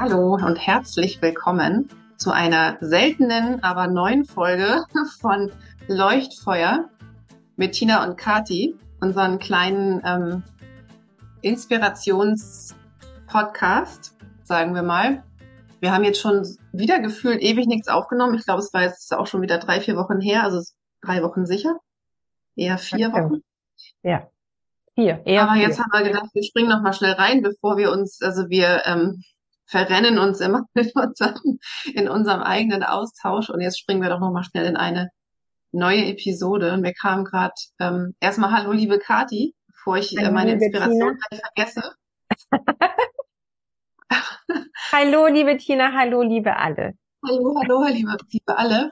Hallo und herzlich willkommen zu einer seltenen, aber neuen Folge von Leuchtfeuer mit Tina und Kati, unseren kleinen ähm, Inspirations-Podcast, sagen wir mal. Wir haben jetzt schon wieder gefühlt ewig nichts aufgenommen. Ich glaube, es war jetzt auch schon wieder drei, vier Wochen her, also drei Wochen sicher. Eher vier Wochen. Ja. Vier, eher Aber vier. jetzt haben wir gedacht, wir springen noch mal schnell rein, bevor wir uns, also wir ähm, verrennen uns immer in unserem, in unserem eigenen Austausch und jetzt springen wir doch noch mal schnell in eine neue Episode. Und wir kamen gerade ähm, erstmal Hallo liebe Kati, bevor ich äh, meine Inspiration vergesse. Hallo, liebe Tina, hallo, liebe alle. Hallo, hallo, liebe, liebe alle.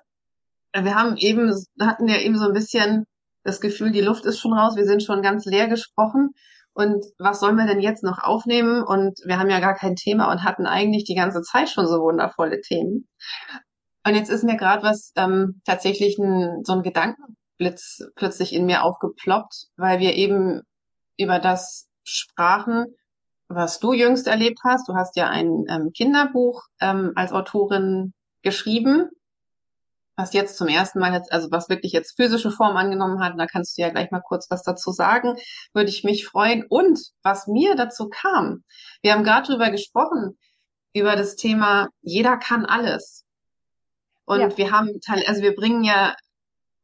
Äh, Wir haben eben, hatten ja eben so ein bisschen das Gefühl, die Luft ist schon raus, wir sind schon ganz leer gesprochen. Und was sollen wir denn jetzt noch aufnehmen? Und wir haben ja gar kein Thema und hatten eigentlich die ganze Zeit schon so wundervolle Themen. Und jetzt ist mir gerade was ähm, tatsächlich ein, so ein Gedankenblitz plötzlich in mir aufgeploppt, weil wir eben über das sprachen, was du jüngst erlebt hast. Du hast ja ein ähm, Kinderbuch ähm, als Autorin geschrieben, was jetzt zum ersten Mal jetzt, also was wirklich jetzt physische Form angenommen hat. Da kannst du ja gleich mal kurz was dazu sagen, würde ich mich freuen. Und was mir dazu kam, wir haben gerade drüber gesprochen, über das Thema, jeder kann alles. Und Ja. wir haben, teil- also wir bringen ja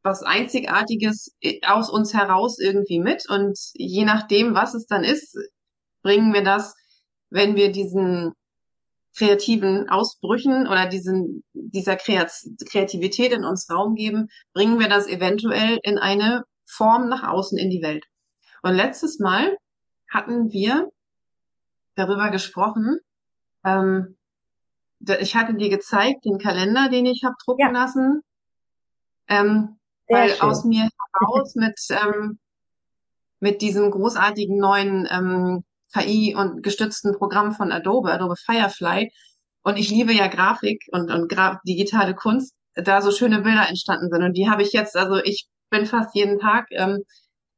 was Einzigartiges aus uns heraus irgendwie mit. Und je nachdem, was es dann ist, bringen wir das, wenn wir diesen kreativen Ausbrüchen oder diesen, dieser Kreat- Kreativität in uns Raum geben, bringen wir das eventuell in eine Form nach außen in die Welt. Und letztes Mal hatten wir darüber gesprochen, ähm, ich hatte dir gezeigt, den Kalender, den ich habe drucken Ja. lassen, ähm, Sehr weil schön. aus mir heraus mit, ähm, mit diesem großartigen neuen ähm, KI und gestützten Programm von Adobe, Adobe Firefly. Und ich liebe ja Grafik und, und Gra digitale Kunst, da so schöne Bilder entstanden sind. Und die habe ich jetzt, also ich bin fast jeden Tag, ähm,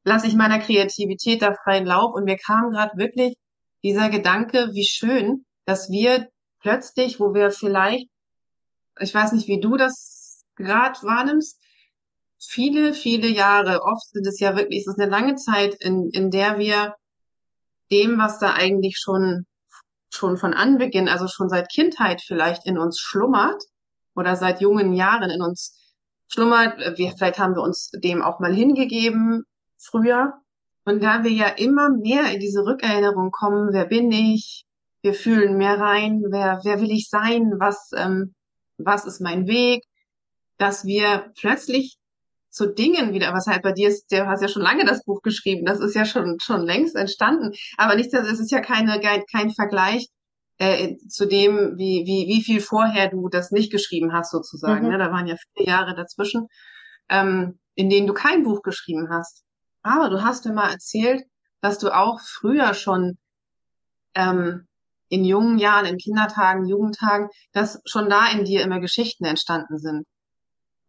lasse ich meiner Kreativität da freien Lauf. Und mir kam gerade wirklich dieser Gedanke, wie schön, dass wir plötzlich, wo wir vielleicht, ich weiß nicht, wie du das gerade wahrnimmst, viele, viele Jahre, oft sind es ja wirklich, es ist eine lange Zeit, in, in der wir dem, was da eigentlich schon, schon von Anbeginn, also schon seit Kindheit vielleicht in uns schlummert oder seit jungen Jahren in uns schlummert, wir, vielleicht haben wir uns dem auch mal hingegeben früher. Und da wir ja immer mehr in diese Rückerinnerung kommen, wer bin ich? Wir fühlen mehr rein, wer, wer will ich sein? Was, ähm, was ist mein Weg? Dass wir plötzlich zu Dingen wieder, was halt bei dir ist, du hast ja schon lange das Buch geschrieben, das ist ja schon, schon längst entstanden, aber nicht, es ist ja keine, kein, kein Vergleich äh, zu dem, wie, wie, wie viel vorher du das nicht geschrieben hast, sozusagen. Mhm. Ne? Da waren ja viele Jahre dazwischen, ähm, in denen du kein Buch geschrieben hast. Aber du hast mir mal erzählt, dass du auch früher schon ähm, in jungen Jahren, in Kindertagen, Jugendtagen, dass schon da in dir immer Geschichten entstanden sind.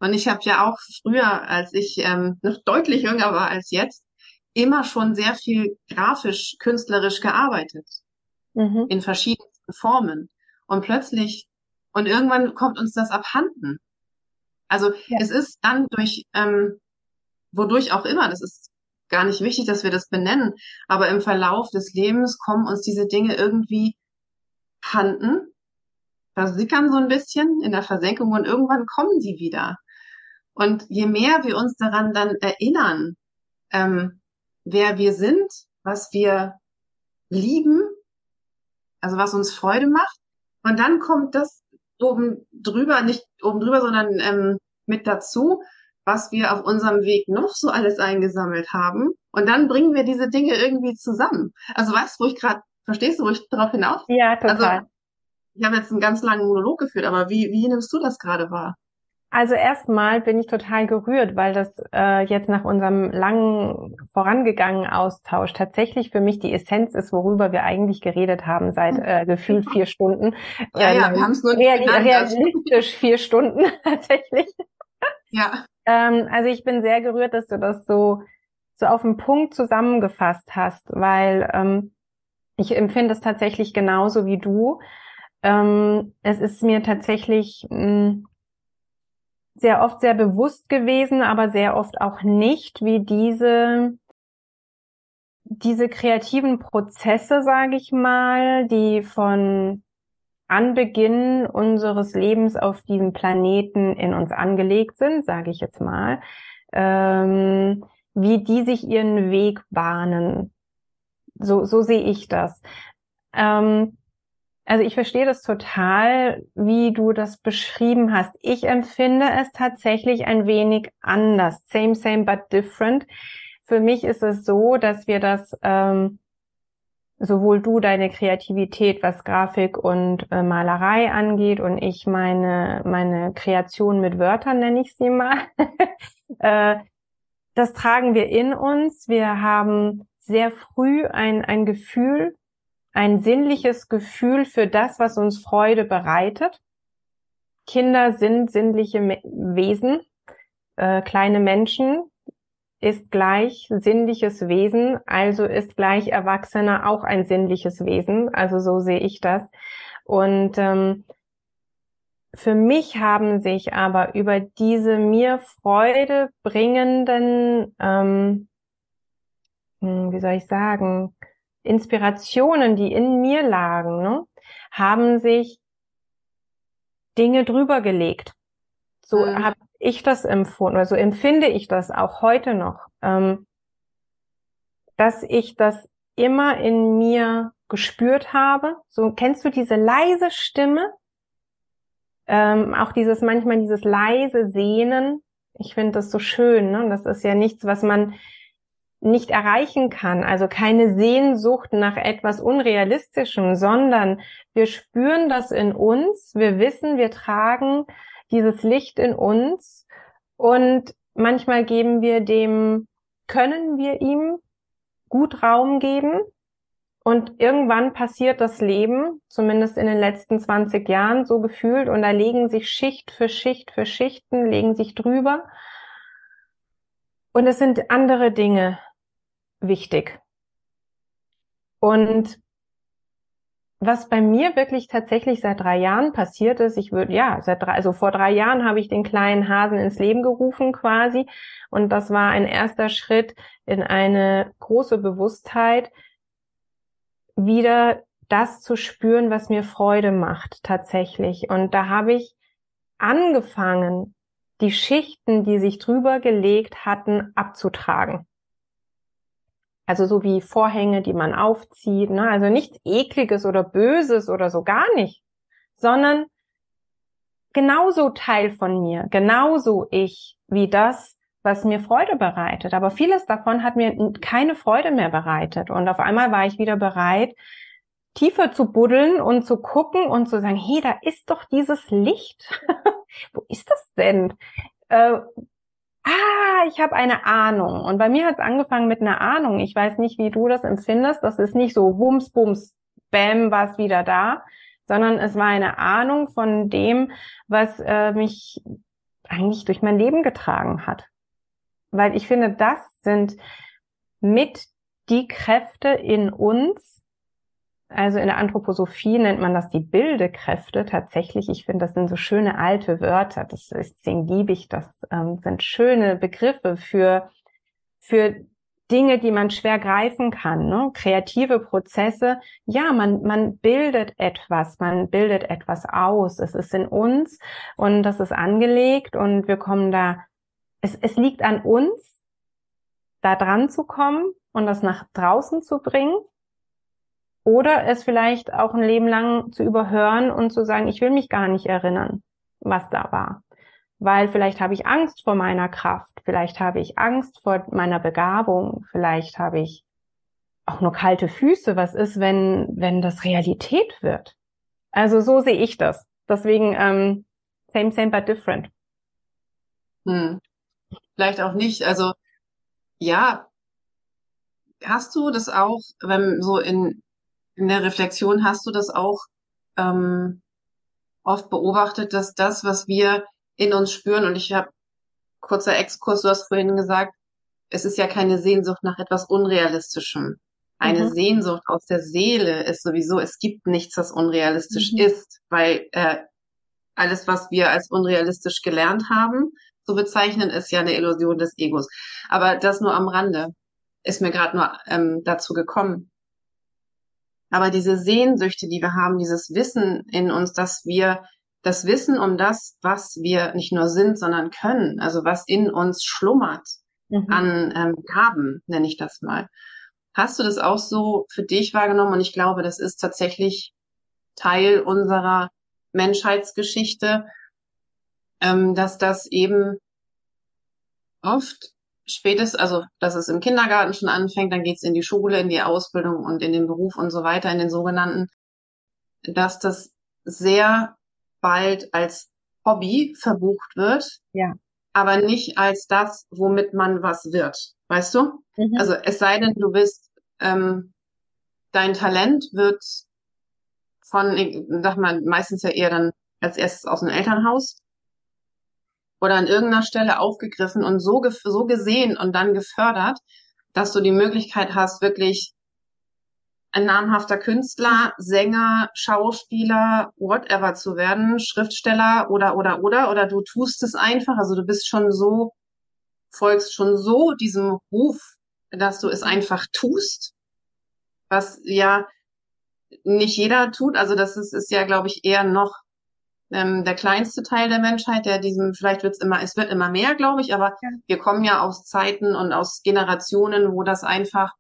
Und ich habe ja auch früher, als ich ähm, noch deutlich jünger war als jetzt, immer schon sehr viel grafisch, künstlerisch gearbeitet Mhm. in verschiedensten Formen. Und plötzlich, und irgendwann kommt uns das abhanden. Also Ja. es ist dann durch, ähm, wodurch auch immer, das ist gar nicht wichtig, dass wir das benennen, aber im Verlauf des Lebens kommen uns diese Dinge irgendwie handen, versickern so ein bisschen in der Versenkung und irgendwann kommen sie wieder. Und je mehr wir uns daran dann erinnern, ähm, wer wir sind, was wir lieben, also was uns Freude macht, und dann kommt das oben drüber, nicht oben drüber, sondern ähm, mit dazu, was wir auf unserem Weg noch so alles eingesammelt haben. Und dann bringen wir diese Dinge irgendwie zusammen. Also weißt du, wo ich gerade, verstehst du, wo ich darauf hinaus? Ja, total. Ich habe jetzt einen ganz langen Monolog geführt, aber wie, wie nimmst du das gerade wahr? Also erstmal bin ich total gerührt, weil das äh, jetzt nach unserem langen vorangegangenen Austausch tatsächlich für mich die Essenz ist, worüber wir eigentlich geredet haben seit äh, gefühlt vier Stunden. Ja, ja, Ähm, wir haben es nur real genannt. Also, realistisch vier Stunden tatsächlich. ja, Ähm, also ich bin sehr gerührt, dass du das so so auf den Punkt zusammengefasst hast, weil ähm, ich empfinde es tatsächlich genauso wie du. ähm, es ist mir tatsächlich mh, hm, sehr oft sehr bewusst gewesen, aber sehr oft auch nicht, wie diese diese kreativen Prozesse, sage ich mal, die von Anbeginn unseres Lebens auf diesem Planeten in uns angelegt sind, sage ich jetzt mal, ähm, wie die sich ihren Weg bahnen. So, so sehe ich das. Ähm, also ich verstehe das total, wie du das beschrieben hast. Ich empfinde es tatsächlich ein wenig anders. Same, same, but different. Für mich ist es so, dass wir das ähm, sowohl du deine Kreativität, was Grafik und äh, Malerei angeht, und ich meine meine Kreation mit Wörtern nenne ich sie mal. äh, das tragen wir in uns. Wir haben sehr früh ein, ein Gefühl ein sinnliches Gefühl für das, was uns Freude bereitet. Kinder sind sinnliche Wesen. Äh, kleine Menschen ist gleich sinnliches Wesen, also ist gleich Erwachsener auch ein sinnliches Wesen. Also so sehe ich das. Und ähm, für mich haben sich aber über diese mir Freude bringenden, ähm, hm, wie soll ich sagen, Inspirationen, die in mir lagen, ne, haben sich Dinge drüber gelegt. So mhm. habe ich das empfunden, oder so empfinde ich das auch heute noch, ähm, dass ich das immer in mir gespürt habe. So kennst du diese leise Stimme, ähm, auch dieses manchmal dieses leise Sehnen. Ich finde das so schön. Ne? Das ist ja nichts, was man nicht erreichen kann, also keine Sehnsucht nach etwas Unrealistischem, sondern wir spüren das in uns, wir wissen, wir tragen dieses Licht in uns. Und manchmal geben wir dem, können wir ihm gut Raum geben. Und irgendwann passiert das Leben, zumindest in den letzten 20 Jahren so gefühlt. Und da legen sich Schicht für Schicht für Schichten, legen sich drüber. Und es sind andere Dinge, wichtig. Und was bei mir wirklich tatsächlich seit drei Jahren passiert ist, ich würde, ja, seit drei, also vor drei Jahren habe ich den kleinen Hasen ins Leben gerufen quasi. Und das war ein erster Schritt in eine große Bewusstheit, wieder das zu spüren, was mir Freude macht, tatsächlich. Und da habe ich angefangen, die Schichten, die sich drüber gelegt hatten, abzutragen. Also so wie Vorhänge, die man aufzieht, ne? Also nichts ekliges oder böses oder so gar nicht, sondern genauso Teil von mir, genauso ich wie das, was mir Freude bereitet. Aber vieles davon hat mir keine Freude mehr bereitet. Und auf einmal war ich wieder bereit, tiefer zu buddeln und zu gucken und zu sagen, hey, da ist doch dieses Licht. Wo ist das denn? Äh, ah, ich habe eine Ahnung. Und bei mir hat es angefangen mit einer Ahnung. Ich weiß nicht, wie du das empfindest. Das ist nicht so wumms, bums, bam, war es wieder da, sondern es war eine Ahnung von dem, was äh, mich eigentlich durch mein Leben getragen hat. Weil ich finde, das sind mit die Kräfte in uns, also in der Anthroposophie nennt man das die Bildekräfte tatsächlich. Ich finde, das sind so schöne alte Wörter. Das ist, deswegen das. Ähm, sind schöne Begriffe für, für Dinge, die man schwer greifen kann. Ne? Kreative Prozesse. Ja, man, man bildet etwas, man bildet etwas aus. Es ist in uns und das ist angelegt und wir kommen da, es, es liegt an uns, da dran zu kommen und das nach draußen zu bringen oder es vielleicht auch ein Leben lang zu überhören und zu sagen, ich will mich gar nicht erinnern, was da war. Weil vielleicht habe ich Angst vor meiner Kraft, vielleicht habe ich Angst vor meiner Begabung, vielleicht habe ich auch nur kalte Füße. Was ist, wenn, wenn das Realität wird? Also so sehe ich das. Deswegen ähm, same, same, but different. Hm. Vielleicht auch nicht. Also ja, hast du das auch, wenn so in in der Reflexion hast du das auch ähm, oft beobachtet, dass das, was wir in uns spüren, und ich habe kurzer Exkurs, du hast vorhin gesagt, es ist ja keine Sehnsucht nach etwas Unrealistischem. Eine mhm. Sehnsucht aus der Seele ist sowieso, es gibt nichts, was unrealistisch mhm. ist, weil äh, alles, was wir als unrealistisch gelernt haben, zu bezeichnen, ist ja eine Illusion des Egos. Aber das nur am Rande ist mir gerade nur ähm, dazu gekommen. Aber diese Sehnsüchte, die wir haben, dieses Wissen in uns, dass wir das Wissen um das, was wir nicht nur sind, sondern können, also was in uns schlummert mhm. an ähm, Gaben, nenne ich das mal. Hast du das auch so für dich wahrgenommen? Und ich glaube, das ist tatsächlich Teil unserer Menschheitsgeschichte, ähm, dass das eben oft spätestens, also dass es im Kindergarten schon anfängt, dann geht's in die Schule, in die Ausbildung und in den Beruf und so weiter, in den sogenannten, dass das sehr bald als Hobby verbucht wird, ja. aber nicht als das, womit man was wird. Weißt du? Mhm. Also es sei denn, du bist, ähm, dein Talent wird von, sag mal, meistens ja eher dann als erstes aus dem Elternhaus oder an irgendeiner Stelle aufgegriffen und so, so gesehen und dann gefördert, dass du die Möglichkeit hast, wirklich ein namhafter Künstler, Sänger, Schauspieler, whatever zu werden, Schriftsteller oder, oder, oder, oder du tust es einfach, also du bist schon so, folgst schon so diesem Ruf, dass du es einfach tust, was ja nicht jeder tut, also das ist, ist ja, glaube ich, eher noch ähm, der kleinste Teil der Menschheit, der diesem, vielleicht wird es immer, es wird immer mehr, glaube ich, aber ja. wir kommen ja aus Zeiten und aus Generationen, wo das einfach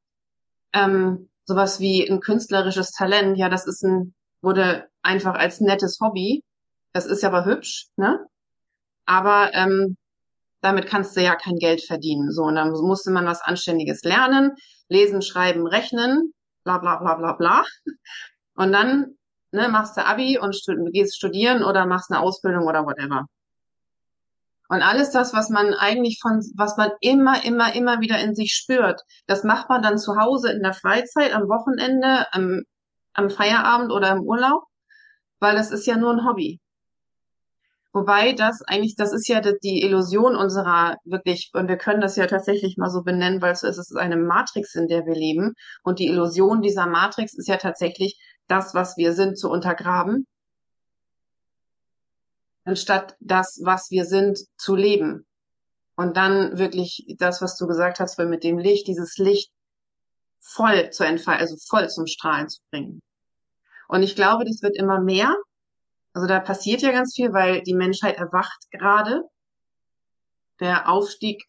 ähm, sowas wie ein künstlerisches Talent, ja, das ist ein, wurde einfach als nettes Hobby. Das ist ja aber hübsch, ne? Aber ähm, damit kannst du ja kein Geld verdienen. So, und dann musste man was Anständiges lernen, lesen, schreiben, rechnen, bla bla bla bla bla. Und dann ne, machst du Abi und stud gehst studieren oder machst eine Ausbildung oder whatever. Und alles das, was man eigentlich von, was man immer, immer, immer wieder in sich spürt, das macht man dann zu Hause in der Freizeit, am Wochenende, am, am Feierabend oder im Urlaub, weil das ist ja nur ein Hobby. Wobei das eigentlich, das ist ja die Illusion unserer wirklich, und wir können das ja tatsächlich mal so benennen, weil es ist eine Matrix, in der wir leben. Und die Illusion dieser Matrix ist ja tatsächlich, das, was wir sind, zu untergraben, anstatt das, was wir sind, zu leben. Und dann wirklich das, was du gesagt hast, mit dem Licht, dieses Licht voll zu entfalten, also voll zum Strahlen zu bringen. Und ich glaube, das wird immer mehr. Also da passiert ja ganz viel, weil die Menschheit erwacht gerade. Der Aufstieg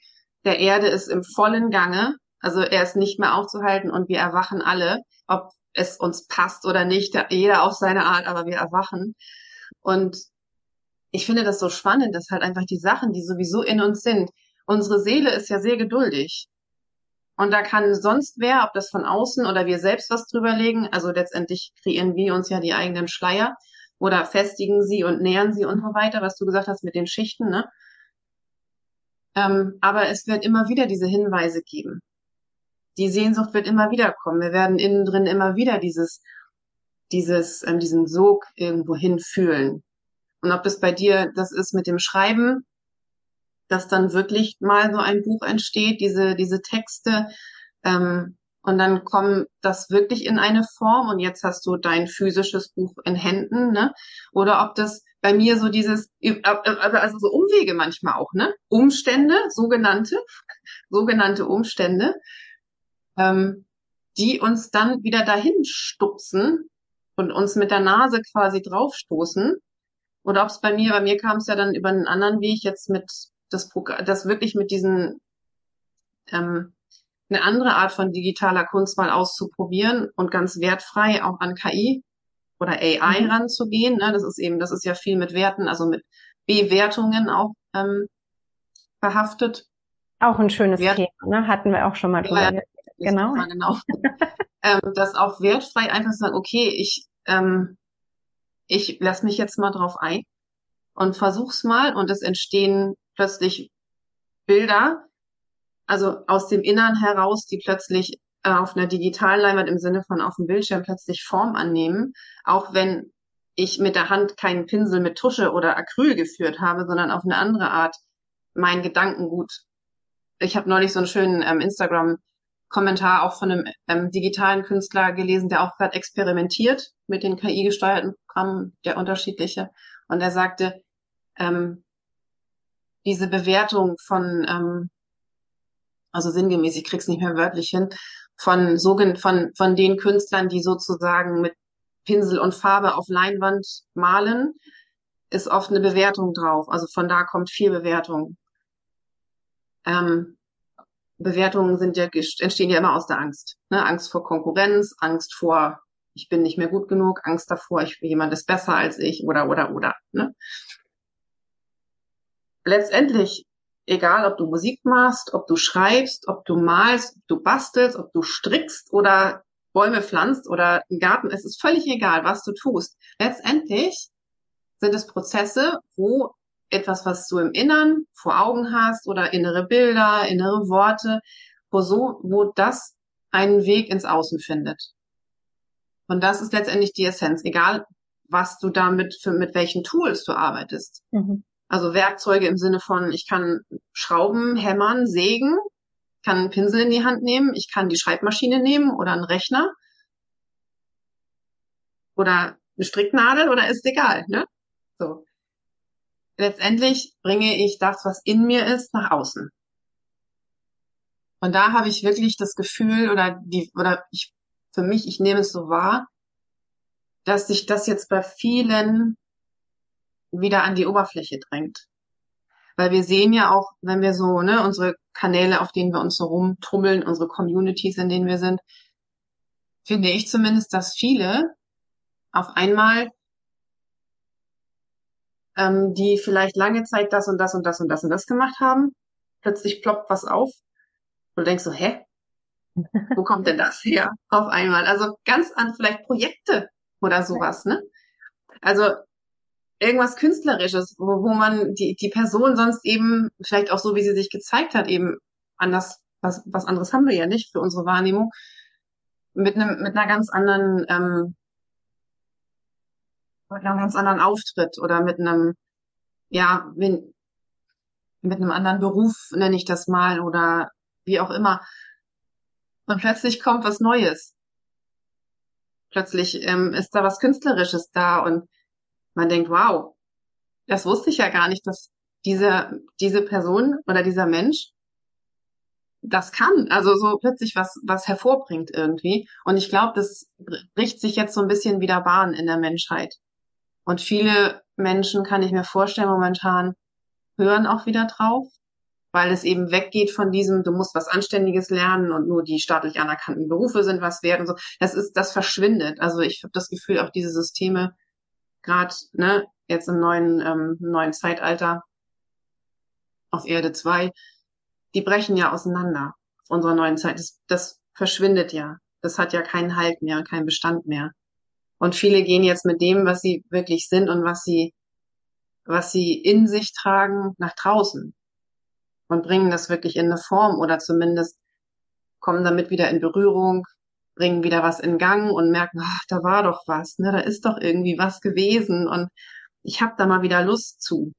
der Erde ist im vollen Gange. Also er ist nicht mehr aufzuhalten und wir erwachen alle, ob es uns passt oder nicht, jeder auf seine Art, aber wir erwachen. Und ich finde das so spannend, dass halt einfach die Sachen, die sowieso in uns sind, unsere Seele ist ja sehr geduldig. Und da kann sonst wer, ob das von außen oder wir selbst was drüber legen, also letztendlich kreieren wir uns ja die eigenen Schleier oder festigen sie und nähern sie und so weiter, was du gesagt hast mit den Schichten, ne? Ähm, aber es wird immer wieder diese Hinweise geben die Sehnsucht wird immer wieder kommen. Wir werden innen drin immer wieder dieses, dieses, ähm, diesen Sog irgendwo hinfühlen. Und ob das bei dir das ist mit dem Schreiben, dass dann wirklich mal so ein Buch entsteht, diese, diese Texte, ähm, und dann kommt das wirklich in eine Form und jetzt hast du dein physisches Buch in Händen, ne? Oder ob das bei mir so dieses, also so Umwege manchmal auch, ne? Umstände, sogenannte, sogenannte Umstände, ähm, die uns dann wieder dahin stupsen und uns mit der Nase quasi draufstoßen. Oder ob es bei mir, bei mir kam es ja dann über einen anderen Weg jetzt mit das Programm, das wirklich mit diesen ähm, eine andere Art von digitaler Kunst mal auszuprobieren und ganz wertfrei auch an KI oder AI mhm. ranzugehen. Ne? Das ist eben, das ist ja viel mit Werten, also mit Bewertungen auch ähm, verhaftet. Auch ein schönes Wert Thema, ne? hatten wir auch schon mal drüber. Ja, Genau. genau. ähm, das auch wertfrei einfach sagen, okay, ich, ähm, ich lass mich jetzt mal drauf ein und versuch's mal und es entstehen plötzlich Bilder, also aus dem Innern heraus, die plötzlich äh, auf einer digitalen Leinwand im Sinne von auf dem Bildschirm plötzlich Form annehmen, auch wenn ich mit der Hand keinen Pinsel mit Tusche oder Acryl geführt habe, sondern auf eine andere Art mein Gedankengut. Ich habe neulich so einen schönen ähm, Instagram Kommentar auch von einem ähm, digitalen Künstler gelesen, der auch gerade experimentiert mit den KI-gesteuerten Programmen, der unterschiedliche. Und er sagte, ähm, diese Bewertung von, ähm, also sinngemäß, ich krieg's nicht mehr wörtlich hin, von, von, von den Künstlern, die sozusagen mit Pinsel und Farbe auf Leinwand malen, ist oft eine Bewertung drauf. Also von da kommt viel Bewertung. Ähm, Bewertungen sind ja, entstehen ja immer aus der Angst. Ne? Angst vor Konkurrenz, Angst vor, ich bin nicht mehr gut genug, Angst davor, ich, jemand ist besser als ich oder, oder, oder. Ne? Letztendlich, egal ob du Musik machst, ob du schreibst, ob du malst, ob du bastelst, ob du strickst oder Bäume pflanzt oder einen Garten, es ist völlig egal, was du tust. Letztendlich sind es Prozesse, wo etwas, was du im Innern vor Augen hast oder innere Bilder, innere Worte, wo so, wo das einen Weg ins Außen findet. Und das ist letztendlich die Essenz, egal was du damit für, mit welchen Tools du arbeitest. Mhm. Also Werkzeuge im Sinne von, ich kann Schrauben, hämmern, sägen, kann einen Pinsel in die Hand nehmen, ich kann die Schreibmaschine nehmen oder einen Rechner oder eine Stricknadel oder ist egal, ne? So letztendlich bringe ich das, was in mir ist, nach außen. Und da habe ich wirklich das Gefühl oder die, oder ich, für mich, ich nehme es so wahr, dass sich das jetzt bei vielen wieder an die Oberfläche drängt. Weil wir sehen ja auch, wenn wir so, ne, unsere Kanäle, auf denen wir uns so rumtummeln, unsere Communities, in denen wir sind, finde ich zumindest, dass viele auf einmal ähm, die vielleicht lange Zeit das und das und das und das und das gemacht haben. Plötzlich ploppt was auf. Und du denkst so, hä? Wo kommt denn das her? Auf einmal. Also ganz an vielleicht Projekte oder sowas, ne? Also irgendwas Künstlerisches, wo, wo man die, die Person sonst eben, vielleicht auch so, wie sie sich gezeigt hat, eben anders, was, was anderes haben wir ja nicht für unsere Wahrnehmung, mit einem, mit einer ganz anderen ähm, mit einem ganz anderen Auftritt oder mit einem, ja, mit, einem anderen Beruf nenne ich das mal oder wie auch immer. Und plötzlich kommt was Neues. Plötzlich ähm, ist da was Künstlerisches da und man denkt, wow, das wusste ich ja gar nicht, dass diese, diese Person oder dieser Mensch das kann, also so plötzlich was, was hervorbringt irgendwie. Und ich glaube, das bricht sich jetzt so ein bisschen wieder Bahn in der Menschheit. Und viele Menschen, kann ich mir vorstellen, momentan hören auch wieder drauf, weil es eben weggeht von diesem, du musst was Anständiges lernen und nur die staatlich anerkannten Berufe sind was wert und so. Das ist, das verschwindet. Also ich habe das Gefühl, auch diese Systeme, gerade ne, jetzt im neuen, ähm, neuen Zeitalter auf Erde 2, die brechen ja auseinander auf unserer neuen Zeit. Das, das verschwindet ja. Das hat ja keinen Halt mehr, keinen Bestand mehr. Und viele gehen jetzt mit dem, was sie wirklich sind und was sie, was sie in sich tragen, nach draußen und bringen das wirklich in eine Form oder zumindest kommen damit wieder in Berührung, bringen wieder was in Gang und merken, ach, da war doch was, ne, da ist doch irgendwie was gewesen und ich habe da mal wieder Lust zu.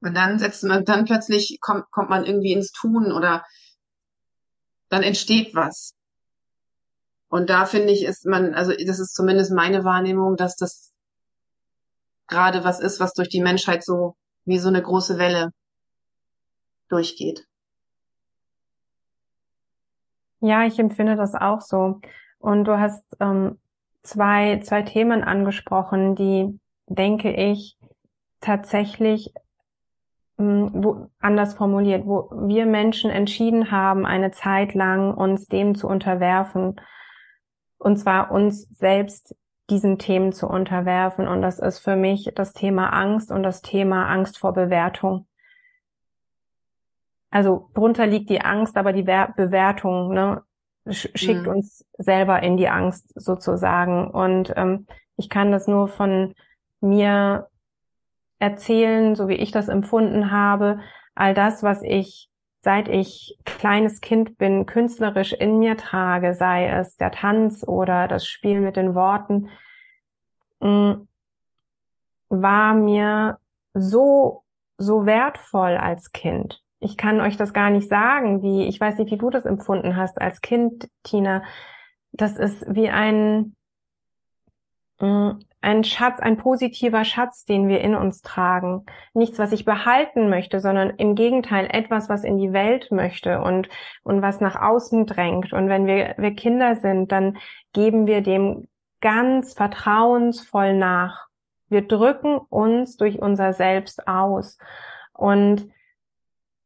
Und dann setzt man, dann plötzlich kommt, kommt man irgendwie ins Tun oder dann entsteht was. Und da finde ich, ist man, also das ist zumindest meine Wahrnehmung, dass das gerade was ist, was durch die Menschheit so wie so eine große Welle durchgeht. Ja, ich empfinde das auch so. Und du hast ähm, zwei, zwei Themen angesprochen, die, denke ich, tatsächlich hm, wo, anders formuliert, wo wir Menschen entschieden haben, eine Zeit lang uns dem zu unterwerfen, und zwar uns selbst diesen Themen zu unterwerfen. Und das ist für mich das Thema Angst und das Thema Angst vor Bewertung. Also drunter liegt die Angst, aber die Bewertung ne, schickt mhm. uns selber in die Angst sozusagen. Und ähm, ich kann das nur von mir erzählen, so wie ich das empfunden habe. All das, was ich seit ich kleines Kind bin, künstlerisch in mir trage, sei es der Tanz oder das Spiel mit den Worten, mm, war mir so, so wertvoll als Kind. ich kann euch das gar nicht sagen, wie, ich weiß nicht, wie du das empfunden hast als Kind, Tina. Das ist wie ein, ein Schatz, ein positiver Schatz, den wir in uns tragen. Nichts, was ich behalten möchte, sondern im Gegenteil etwas, was in die Welt möchte und, und was nach außen drängt. Und wenn wir, wir Kinder sind, dann geben wir dem ganz vertrauensvoll nach. Wir drücken uns durch unser Selbst aus. Und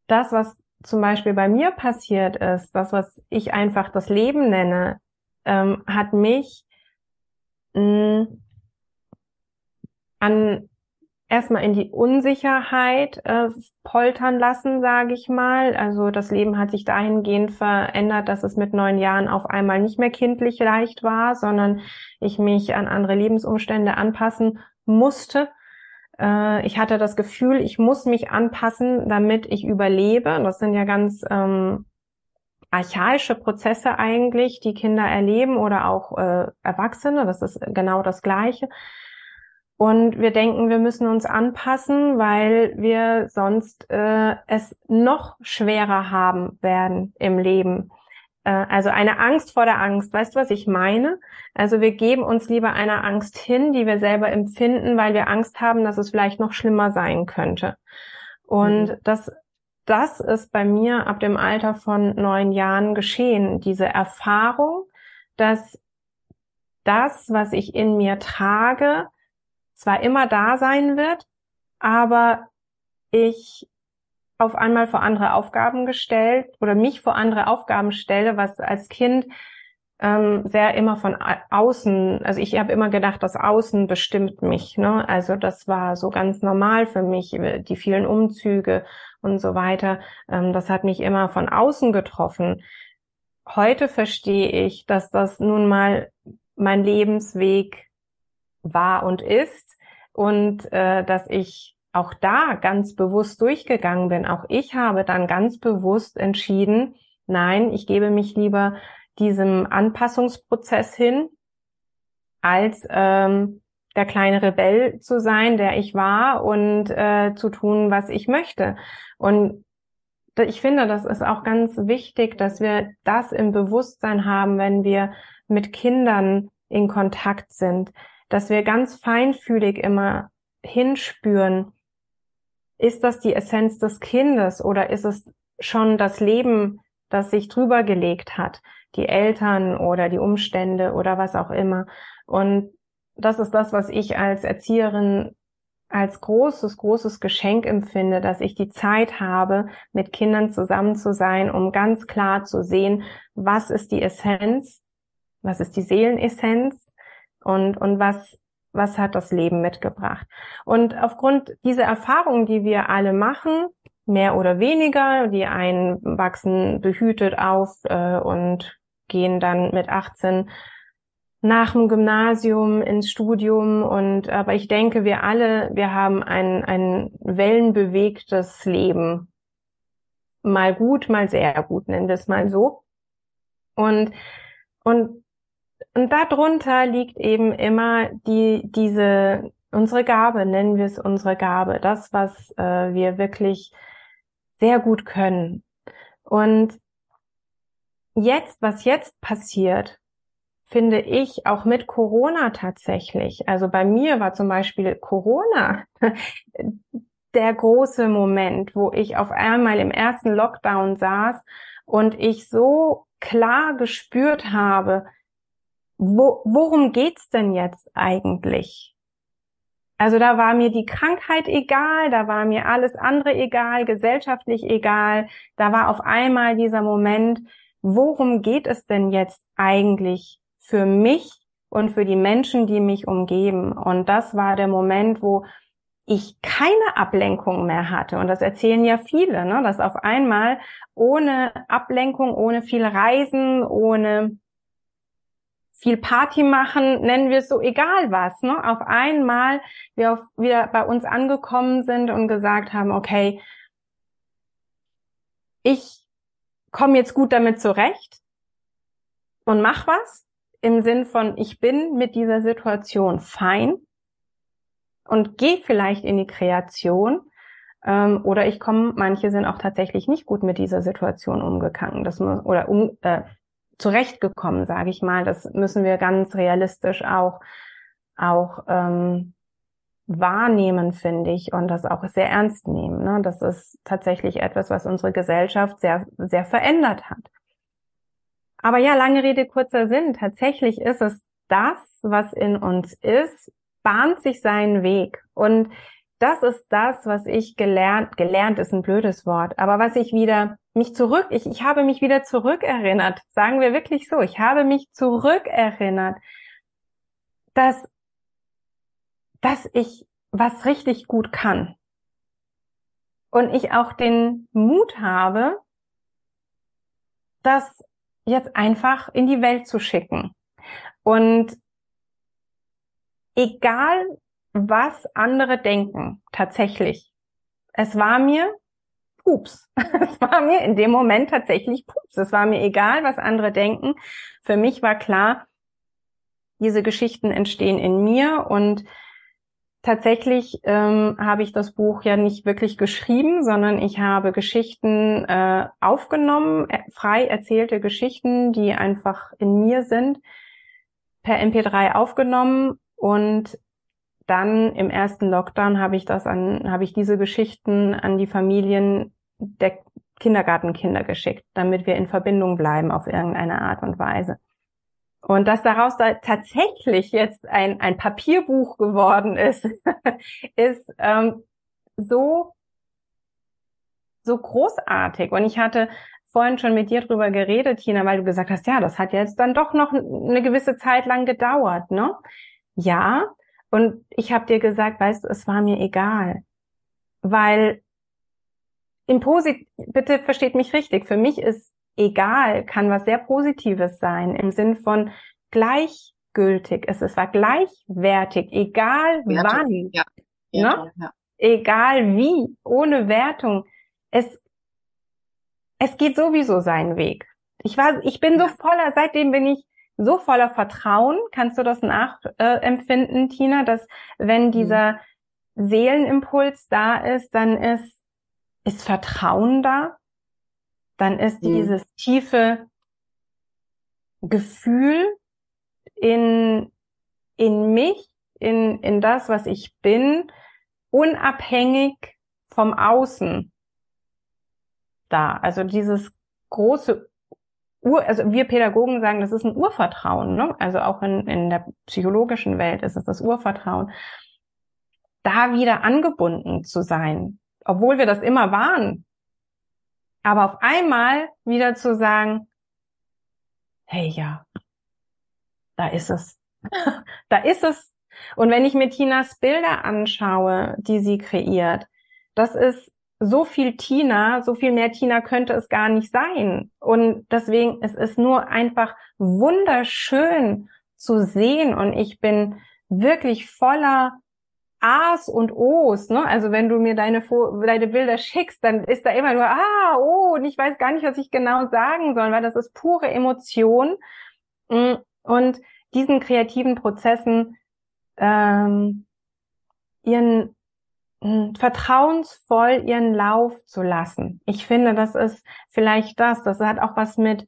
das, was zum Beispiel bei mir passiert ist, das, was ich einfach das Leben nenne, ähm, hat mich mh, mm, an erstmal in die Unsicherheit äh, poltern lassen, sage ich mal. Also das Leben hat sich dahingehend verändert, dass es mit neun Jahren auf einmal nicht mehr kindlich leicht war, sondern ich mich an andere Lebensumstände anpassen musste äh, ich hatte das Gefühl, ich muss mich anpassen, damit ich überlebe. Das sind ja ganz ähm, archaische Prozesse eigentlich, die Kinder erleben oder auch äh, Erwachsene. Das ist genau das Gleiche. Und wir denken, wir müssen uns anpassen, weil wir sonst äh, es noch schwerer haben werden im Leben. Äh, also eine Angst vor der Angst. Weißt du, was ich meine? Also wir geben uns lieber einer Angst hin, die wir selber empfinden, weil wir Angst haben, dass es vielleicht noch schlimmer sein könnte. Und mhm. das, das ist bei mir ab dem Alter von neun Jahren geschehen. Diese Erfahrung, dass das, was ich in mir trage, zwar immer da sein wird, aber ich auf einmal vor andere Aufgaben gestellt oder mich vor andere Aufgaben stelle, was als Kind ähm, sehr immer von außen, also ich habe immer gedacht, das Außen bestimmt mich. Ne? Also das war so ganz normal für mich, äh, die vielen Umzüge und so weiter. Ähm, das hat mich immer von außen getroffen. Heute verstehe ich, dass das nun mal mein Lebensweg war und ist und äh, dass ich auch da ganz bewusst durchgegangen bin. Auch ich habe dann ganz bewusst entschieden, nein, ich gebe mich lieber diesem Anpassungsprozess hin, als ähm, der kleine Rebell zu sein, der ich war und äh, zu tun, was ich möchte. Und ich finde, das ist auch ganz wichtig, dass wir das im Bewusstsein haben, wenn wir mit Kindern in Kontakt sind, dass wir ganz feinfühlig immer hinspüren, ist das die Essenz des Kindes oder ist es schon das Leben, das sich drüber gelegt hat, die Eltern oder die Umstände oder was auch immer. Und das ist das, was ich als Erzieherin als großes, großes Geschenk empfinde, dass ich die Zeit habe, mit Kindern zusammen zu sein, um ganz klar zu sehen, was ist die Essenz, was ist die Seelenessenz und, und was was hat das Leben mitgebracht. Und aufgrund dieser Erfahrungen, die wir alle machen, mehr oder weniger, die einen wachsen behütet auf äh, und gehen dann mit 18 nach dem Gymnasium ins Studium und aber ich denke, wir alle, wir haben ein, ein wellenbewegtes Leben. Mal gut, mal sehr gut, nennen wir es mal so. Und, und und darunter liegt eben immer die, diese, unsere Gabe, nennen wir es unsere Gabe, das, was äh, wir wirklich sehr gut können. Und jetzt, was jetzt passiert, finde ich auch mit Corona tatsächlich. Also bei mir war zum Beispiel Corona der große Moment, wo ich auf einmal im ersten Lockdown saß und ich so klar gespürt habe, wo, worum geht's denn jetzt eigentlich? Also da war mir die Krankheit egal, da war mir alles andere egal, gesellschaftlich egal. Da war auf einmal dieser Moment, worum geht es denn jetzt eigentlich für mich und für die Menschen, die mich umgeben? Und das war der Moment, wo ich keine Ablenkung mehr hatte. Und das erzählen ja viele, ne? dass auf einmal ohne Ablenkung, ohne viel Reisen, ohne viel Party machen, nennen wir es so, egal was, ne? Auf einmal wir auf, wieder bei uns angekommen sind und gesagt haben, okay, ich komme jetzt gut damit zurecht und mach was im Sinn von, ich bin mit dieser Situation fein und gehe vielleicht in die Kreation. Ähm, oder ich komme, manche sind auch tatsächlich nicht gut mit dieser Situation umgegangen, das muss, oder um, äh, zurechtgekommen, sage ich mal. Das müssen wir ganz realistisch auch auch ähm, wahrnehmen, finde ich, und das auch sehr ernst nehmen. Ne? Das ist tatsächlich etwas, was unsere Gesellschaft sehr, sehr verändert hat. Aber ja, lange Rede, kurzer Sinn. Tatsächlich ist es das, was in uns ist, bahnt sich seinen Weg. Und das ist das, was ich gelernt, gelernt ist ein blödes Wort, aber was ich wieder mich zurück, ich, ich habe mich wieder zurückerinnert, sagen wir wirklich so, ich habe mich zurückerinnert, dass, dass ich was richtig gut kann. Und ich auch den Mut habe, das jetzt einfach in die Welt zu schicken. Und egal, was andere denken, tatsächlich. Es war mir Pups. Es war mir in dem Moment tatsächlich Pups. Es war mir egal, was andere denken. Für mich war klar, diese Geschichten entstehen in mir und tatsächlich ähm, habe ich das Buch ja nicht wirklich geschrieben, sondern ich habe Geschichten äh, aufgenommen, äh, frei erzählte Geschichten, die einfach in mir sind, per MP3 aufgenommen und dann im ersten Lockdown habe ich das an, habe ich diese Geschichten an die Familien der Kindergartenkinder geschickt, damit wir in Verbindung bleiben auf irgendeine Art und Weise. Und dass daraus da tatsächlich jetzt ein, ein Papierbuch geworden ist, ist ähm, so, so großartig. Und ich hatte vorhin schon mit dir drüber geredet, Tina, weil du gesagt hast, ja, das hat jetzt dann doch noch eine gewisse Zeit lang gedauert, ne? Ja, und ich habe dir gesagt, weißt du, es war mir egal, weil im Posit bitte versteht mich richtig, für mich ist egal, kann was sehr Positives sein, im Sinn von gleichgültig. Es, es war gleichwertig, egal Wertung, wann, ja. Wertung, ne? ja. egal wie, ohne Wertung. Es, es geht sowieso seinen Weg. Ich war, ich bin so voller, seitdem bin ich so voller Vertrauen. Kannst du das nachempfinden, äh, Tina, dass wenn mhm. dieser. Seelenimpuls da ist, dann ist, ist Vertrauen da? Dann ist mhm. dieses tiefe Gefühl in, in mich, in, in das, was ich bin, unabhängig vom Außen da. Also dieses große Ur, also wir Pädagogen sagen, das ist ein Urvertrauen, ne? Also auch in, in der psychologischen Welt ist es das Urvertrauen, da wieder angebunden zu sein, obwohl wir das immer waren. Aber auf einmal wieder zu sagen, hey ja, da ist es. da ist es. Und wenn ich mir Tinas Bilder anschaue, die sie kreiert, das ist so viel Tina, so viel mehr Tina könnte es gar nicht sein. Und deswegen es ist nur einfach wunderschön zu sehen und ich bin wirklich voller A's und O's, ne? Also wenn du mir deine, deine Bilder schickst, dann ist da immer nur Ah, oh, und ich weiß gar nicht, was ich genau sagen soll, weil das ist pure Emotion. Mm, und diesen kreativen Prozessen ähm, ihren hm, vertrauensvoll ihren Lauf zu lassen. Ich finde, das ist vielleicht das. Das hat auch was mit,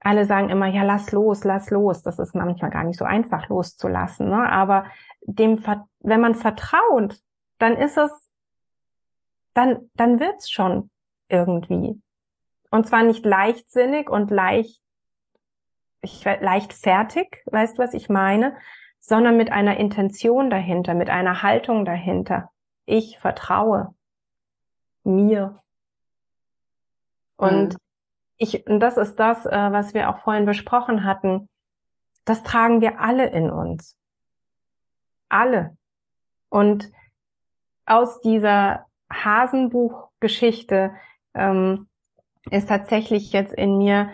alle sagen immer, ja, lass los, lass los. Das ist manchmal gar nicht so einfach loszulassen. Ne? Aber dem, wenn man vertraut, dann ist es, dann, dann wird's schon irgendwie. Und zwar nicht leichtsinnig und leicht, ich, leicht fertig, weißt du, was ich meine, sondern mit einer Intention dahinter, mit einer Haltung dahinter ich vertraue mir. Und mhm. ich, und das ist das, äh, was wir auch vorhin besprochen hatten. Das tragen wir alle in uns. Alle. Und aus dieser Hasenbuchgeschichte ähm, ist tatsächlich jetzt in mir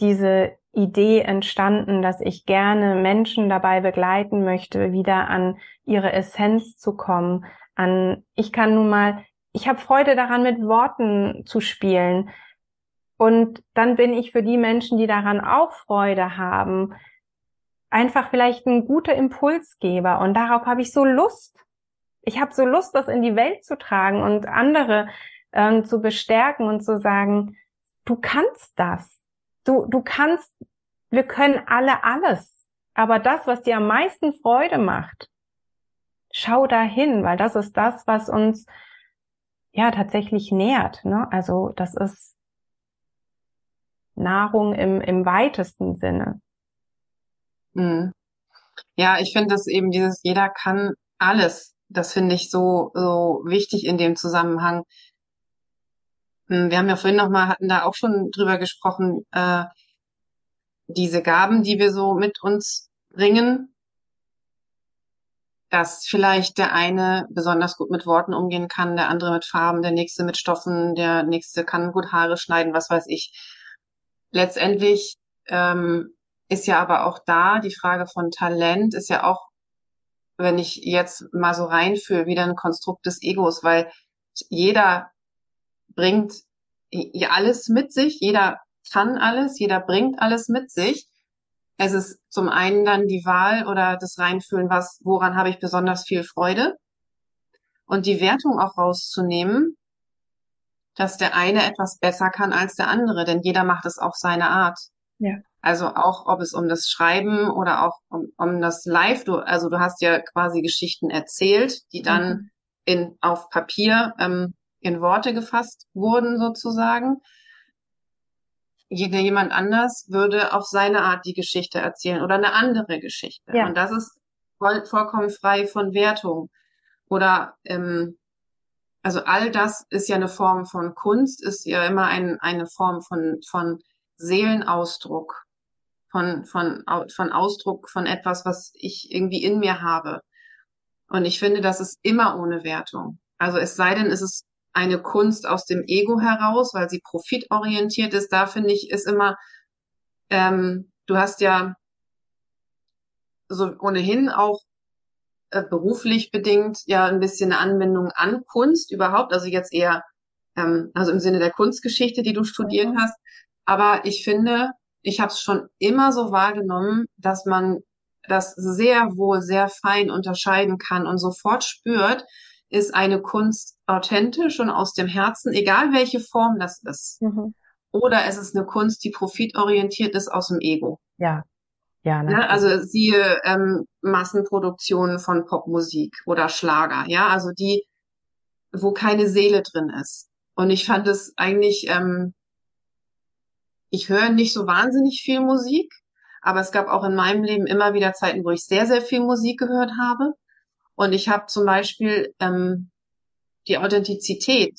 diese Idee entstanden, dass ich gerne Menschen dabei begleiten möchte, wieder an ihre Essenz zu kommen, an, ich kann nun mal, ich habe Freude daran, mit Worten zu spielen. Und dann bin ich für die Menschen, die daran auch Freude haben, einfach vielleicht ein guter Impulsgeber. Und darauf habe ich so Lust. ich habe so Lust, das in die Welt zu tragen und andere ähm, zu bestärken und zu sagen, du kannst das. Du, du kannst, wir können alle alles. Aber das, was dir am meisten Freude macht, schau dahin, weil das ist das, was uns ja tatsächlich nährt. Ne? Also das ist Nahrung im, im weitesten Sinne. Mhm. Ja, ich finde das eben dieses, jeder kann alles. Das finde ich so, so wichtig in dem Zusammenhang. Hm, wir haben ja vorhin nochmal, hatten da auch schon drüber gesprochen, äh, diese Gaben, die wir so mit uns bringen, dass vielleicht der eine besonders gut mit Worten umgehen kann, der andere mit Farben, der nächste mit Stoffen, der nächste kann gut Haare schneiden, was weiß ich. Letztendlich ähm, ist ja aber auch da die Frage von Talent, ist ja auch, wenn ich jetzt mal so reinfühle, wieder ein Konstrukt des Egos, weil jeder bringt alles mit sich, jeder kann alles, jeder bringt alles mit sich. Es ist zum einen dann die Wahl oder das Reinfühlen, was, woran habe ich besonders viel Freude und die Wertung auch rauszunehmen, dass der eine etwas besser kann als der andere, denn jeder macht es auf seine Art. Ja. Also auch, ob es um das Schreiben oder auch um, um das Live, du, also du hast ja quasi Geschichten erzählt, die dann mhm. in, auf Papier ähm, in Worte gefasst wurden sozusagen. Jemand anders würde auf seine Art die Geschichte erzählen oder eine andere Geschichte. Ja. Und das ist voll, vollkommen frei von Wertung. Oder ähm, also all das ist ja eine Form von Kunst, ist ja immer ein, eine Form von, von Seelenausdruck von, von, von Ausdruck von etwas, was ich irgendwie in mir habe. Und ich finde, das ist immer ohne Wertung. Also es sei denn, es ist eine Kunst aus dem Ego heraus, weil sie profitorientiert ist. Da finde ich, ist immer, ähm, du hast ja so ohnehin auch äh, beruflich bedingt ja ein bisschen eine Anwendung an Kunst überhaupt, also jetzt eher, ähm, also im Sinne der Kunstgeschichte, die du studiert mhm. hast. Aber ich finde, ich habe es schon immer so wahrgenommen, dass man das sehr wohl sehr fein unterscheiden kann und sofort spürt, ist eine Kunst authentisch und aus dem Herzen, egal welche Form das ist. Mhm. Oder es ist eine Kunst, die profitorientiert ist aus dem Ego. Ja. Ja, ja, also siehe ähm, Massenproduktionen von Popmusik oder Schlager, ja, also die, wo keine Seele drin ist. Und ich fand es eigentlich ähm, ich höre nicht so wahnsinnig viel Musik, aber es gab auch in meinem Leben immer wieder Zeiten, wo ich sehr, sehr viel Musik gehört habe. Und ich habe zum Beispiel ähm, die Authentizität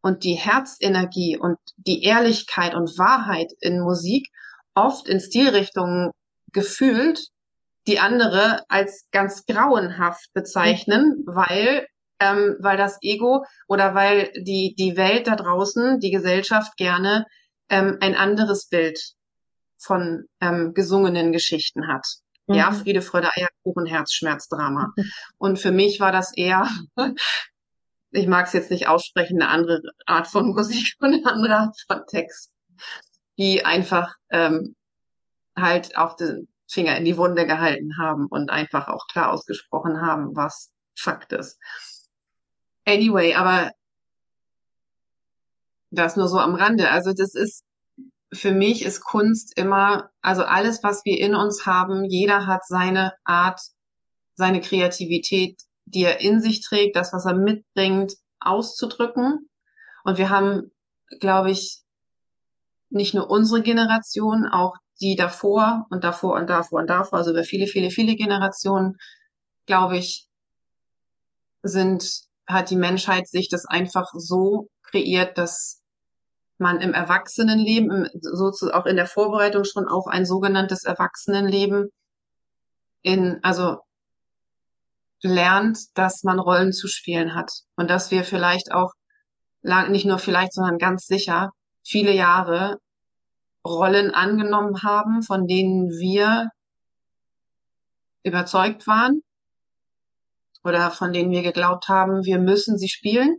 und die Herzenergie und die Ehrlichkeit und Wahrheit in Musik oft in Stilrichtungen gefühlt, die andere als ganz grauenhaft bezeichnen, weil ähm, weil das Ego oder weil die die Welt da draußen, die Gesellschaft gerne ähm, ein anderes Bild von ähm, gesungenen Geschichten hat. Mhm. Ja, Friede, Freude, Eierkuchen, Herzschmerz, Drama. Mhm. Und für mich war das eher, ich mag es jetzt nicht aussprechen, eine andere Art von Musik und eine andere Art von Text, die einfach ähm, halt auch den Finger in die Wunde gehalten haben und einfach auch klar ausgesprochen haben, was Fakt ist. Anyway, aber das nur so am Rande. Also das ist, für mich ist Kunst immer, also alles, was wir in uns haben, jeder hat seine Art, seine Kreativität, die er in sich trägt, das, was er mitbringt, auszudrücken. Und wir haben, glaube ich, nicht nur unsere Generation, auch die davor und davor und davor und davor, also über viele, viele, viele Generationen, glaube ich, sind, hat die Menschheit sich das einfach so kreiert, dass man im Erwachsenenleben, sozusagen auch in der Vorbereitung schon auf ein sogenanntes Erwachsenenleben in, also lernt, dass man Rollen zu spielen hat und dass wir vielleicht auch lang, nicht nur vielleicht, sondern ganz sicher viele Jahre Rollen angenommen haben, von denen wir überzeugt waren oder von denen wir geglaubt haben, wir müssen sie spielen.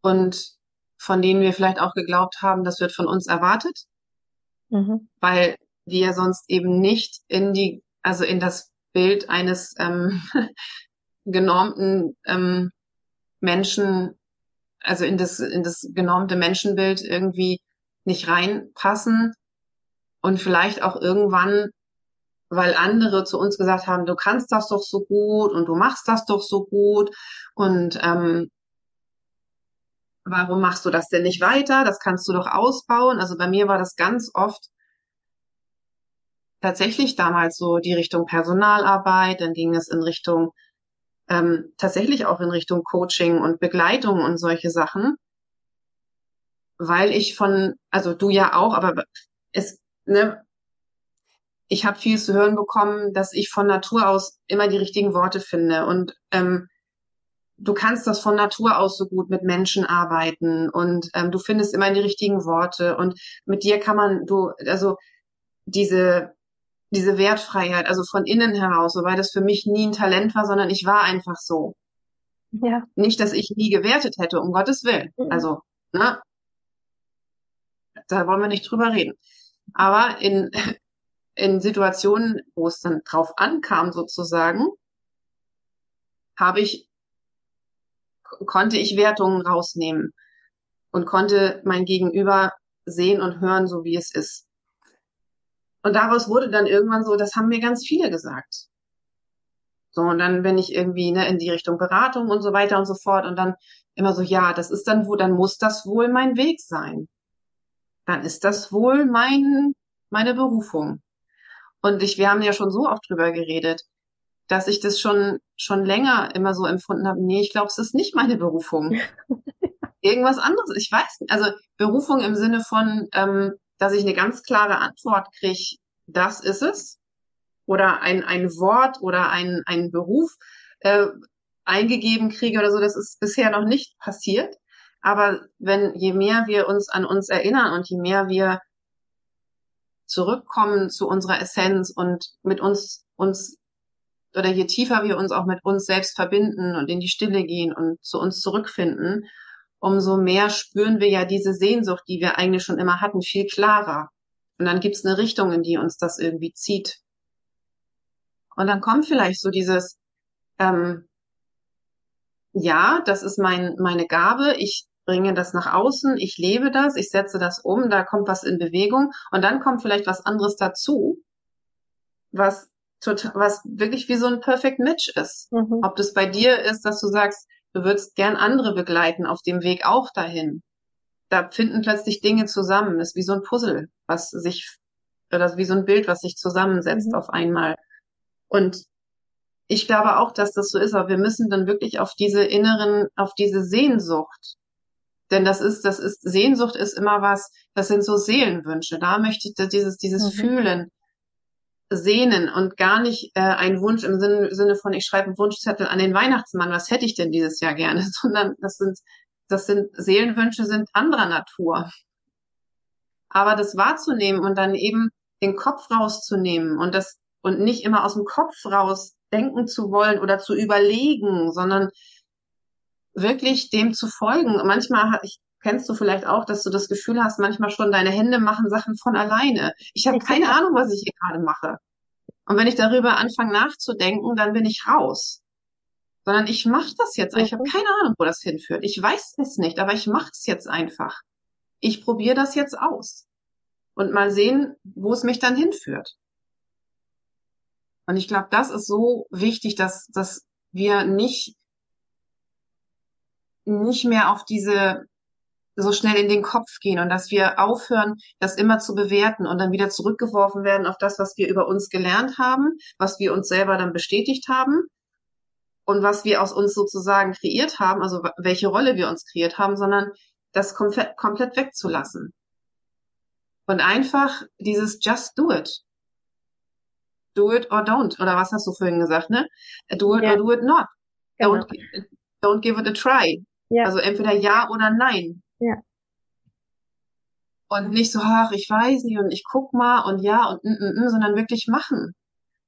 Und von denen wir vielleicht auch geglaubt haben, das wird von uns erwartet, mhm. weil wir sonst eben nicht in die, also in das Bild eines ähm, genormten ähm, Menschen, also in das, in das genormte Menschenbild irgendwie nicht reinpassen. Und vielleicht auch irgendwann, weil andere zu uns gesagt haben, du kannst das doch so gut und du machst das doch so gut. Und ähm, warum machst du das denn nicht weiter? Das kannst du doch ausbauen. Also bei mir war das ganz oft tatsächlich damals so die Richtung Personalarbeit, dann ging es in Richtung ähm, tatsächlich auch in Richtung Coaching und Begleitung und solche Sachen, weil ich von, also du ja auch, aber es, ne, ich habe viel zu hören bekommen, dass ich von Natur aus immer die richtigen Worte finde und ähm, du kannst das von Natur aus so gut mit Menschen arbeiten und ähm, du findest immer die richtigen Worte und mit dir kann man du also diese diese Wertfreiheit, also von innen heraus, wobei das für mich nie ein Talent war, sondern ich war einfach so. Ja. Nicht, dass ich nie gewertet hätte, um Gottes Willen. Mhm. Also, ne? Da wollen wir nicht drüber reden. Aber in, in Situationen, wo es dann drauf ankam, sozusagen, habe ich, konnte ich Wertungen rausnehmen und konnte mein Gegenüber sehen und hören, so wie es ist. Und daraus wurde dann irgendwann so, das haben mir ganz viele gesagt. So, und dann, wenn ich irgendwie ne, in die Richtung Beratung und so weiter und so fort und dann immer so, ja, das ist dann wo, dann muss das wohl mein Weg sein. Dann ist das wohl mein, meine Berufung. Und ich, wir haben ja schon so oft drüber geredet, dass ich das schon, schon länger immer so empfunden habe, nee, ich glaube, es ist nicht meine Berufung. Irgendwas anderes. Ich weiß nicht. Also Berufung im Sinne von, ähm, dass ich eine ganz klare Antwort kriege, das ist es. Oder ein, ein Wort oder ein, ein Beruf äh, eingegeben kriege oder so, das ist bisher noch nicht passiert. Aber wenn, je mehr wir uns an uns erinnern und je mehr wir zurückkommen zu unserer Essenz und mit uns, uns, oder je tiefer wir uns auch mit uns selbst verbinden und in die Stille gehen und zu uns zurückfinden, umso mehr spüren wir ja diese Sehnsucht, die wir eigentlich schon immer hatten, viel klarer. Und dann gibt's eine Richtung, in die uns das irgendwie zieht. Und dann kommt vielleicht so dieses, ähm, ja, das ist mein, meine Gabe, ich bringe das nach außen, ich lebe das, ich setze das um, da kommt was in Bewegung und dann kommt vielleicht was anderes dazu, was total, was wirklich wie so ein Perfect Match ist. Mhm. Ob das bei dir ist, dass du sagst, Du würdest gern andere begleiten auf dem Weg auch dahin. Da finden plötzlich Dinge zusammen. Das ist wie so ein Puzzle, was sich, oder wie so ein Bild, was sich zusammensetzt mhm. auf einmal. Und ich glaube auch, dass das so ist, aber wir müssen dann wirklich auf diese inneren, auf diese Sehnsucht, denn das ist, das ist, Sehnsucht ist immer was, das sind so Seelenwünsche. Da möchte ich dieses, dieses mhm. Fühlen, sehnen und gar nicht äh, ein Wunsch im Sinne, Sinne von, ich schreibe einen Wunschzettel an den Weihnachtsmann, was hätte ich denn dieses Jahr gerne, sondern das sind, das sind Seelenwünsche sind anderer Natur. Aber das wahrzunehmen und dann eben den Kopf rauszunehmen und das und nicht immer aus dem Kopf raus denken zu wollen oder zu überlegen, sondern wirklich dem zu folgen. Manchmal ich, kennst du vielleicht auch, dass du das Gefühl hast, manchmal schon deine Hände machen Sachen von alleine. Ich habe keine Ahnung, was ich hier gerade mache. Und wenn ich darüber anfange nachzudenken, dann bin ich raus. Sondern ich mache das jetzt. Ich habe mhm. keine Ahnung, wo das hinführt. Ich weiß es nicht, aber ich mache es jetzt einfach. Ich probiere das jetzt aus. Und mal sehen, wo es mich dann hinführt. Und ich glaube, das ist so wichtig, dass, dass wir nicht, nicht mehr auf diese so schnell in den Kopf gehen und dass wir aufhören, das immer zu bewerten und dann wieder zurückgeworfen werden auf das, was wir über uns gelernt haben, was wir uns selber dann bestätigt haben und was wir aus uns sozusagen kreiert haben, also welche Rolle wir uns kreiert haben, sondern das komplett, komplett wegzulassen. Und einfach dieses just do it. Do it or don't. Oder was hast du vorhin gesagt, ne? Do it ja. or do it not. Genau. Don't, don't give it a try. Ja. Also entweder ja oder nein. Ja. Und nicht so, ach, ich weiß nicht und ich guck mal und ja und n, n, n, sondern wirklich machen.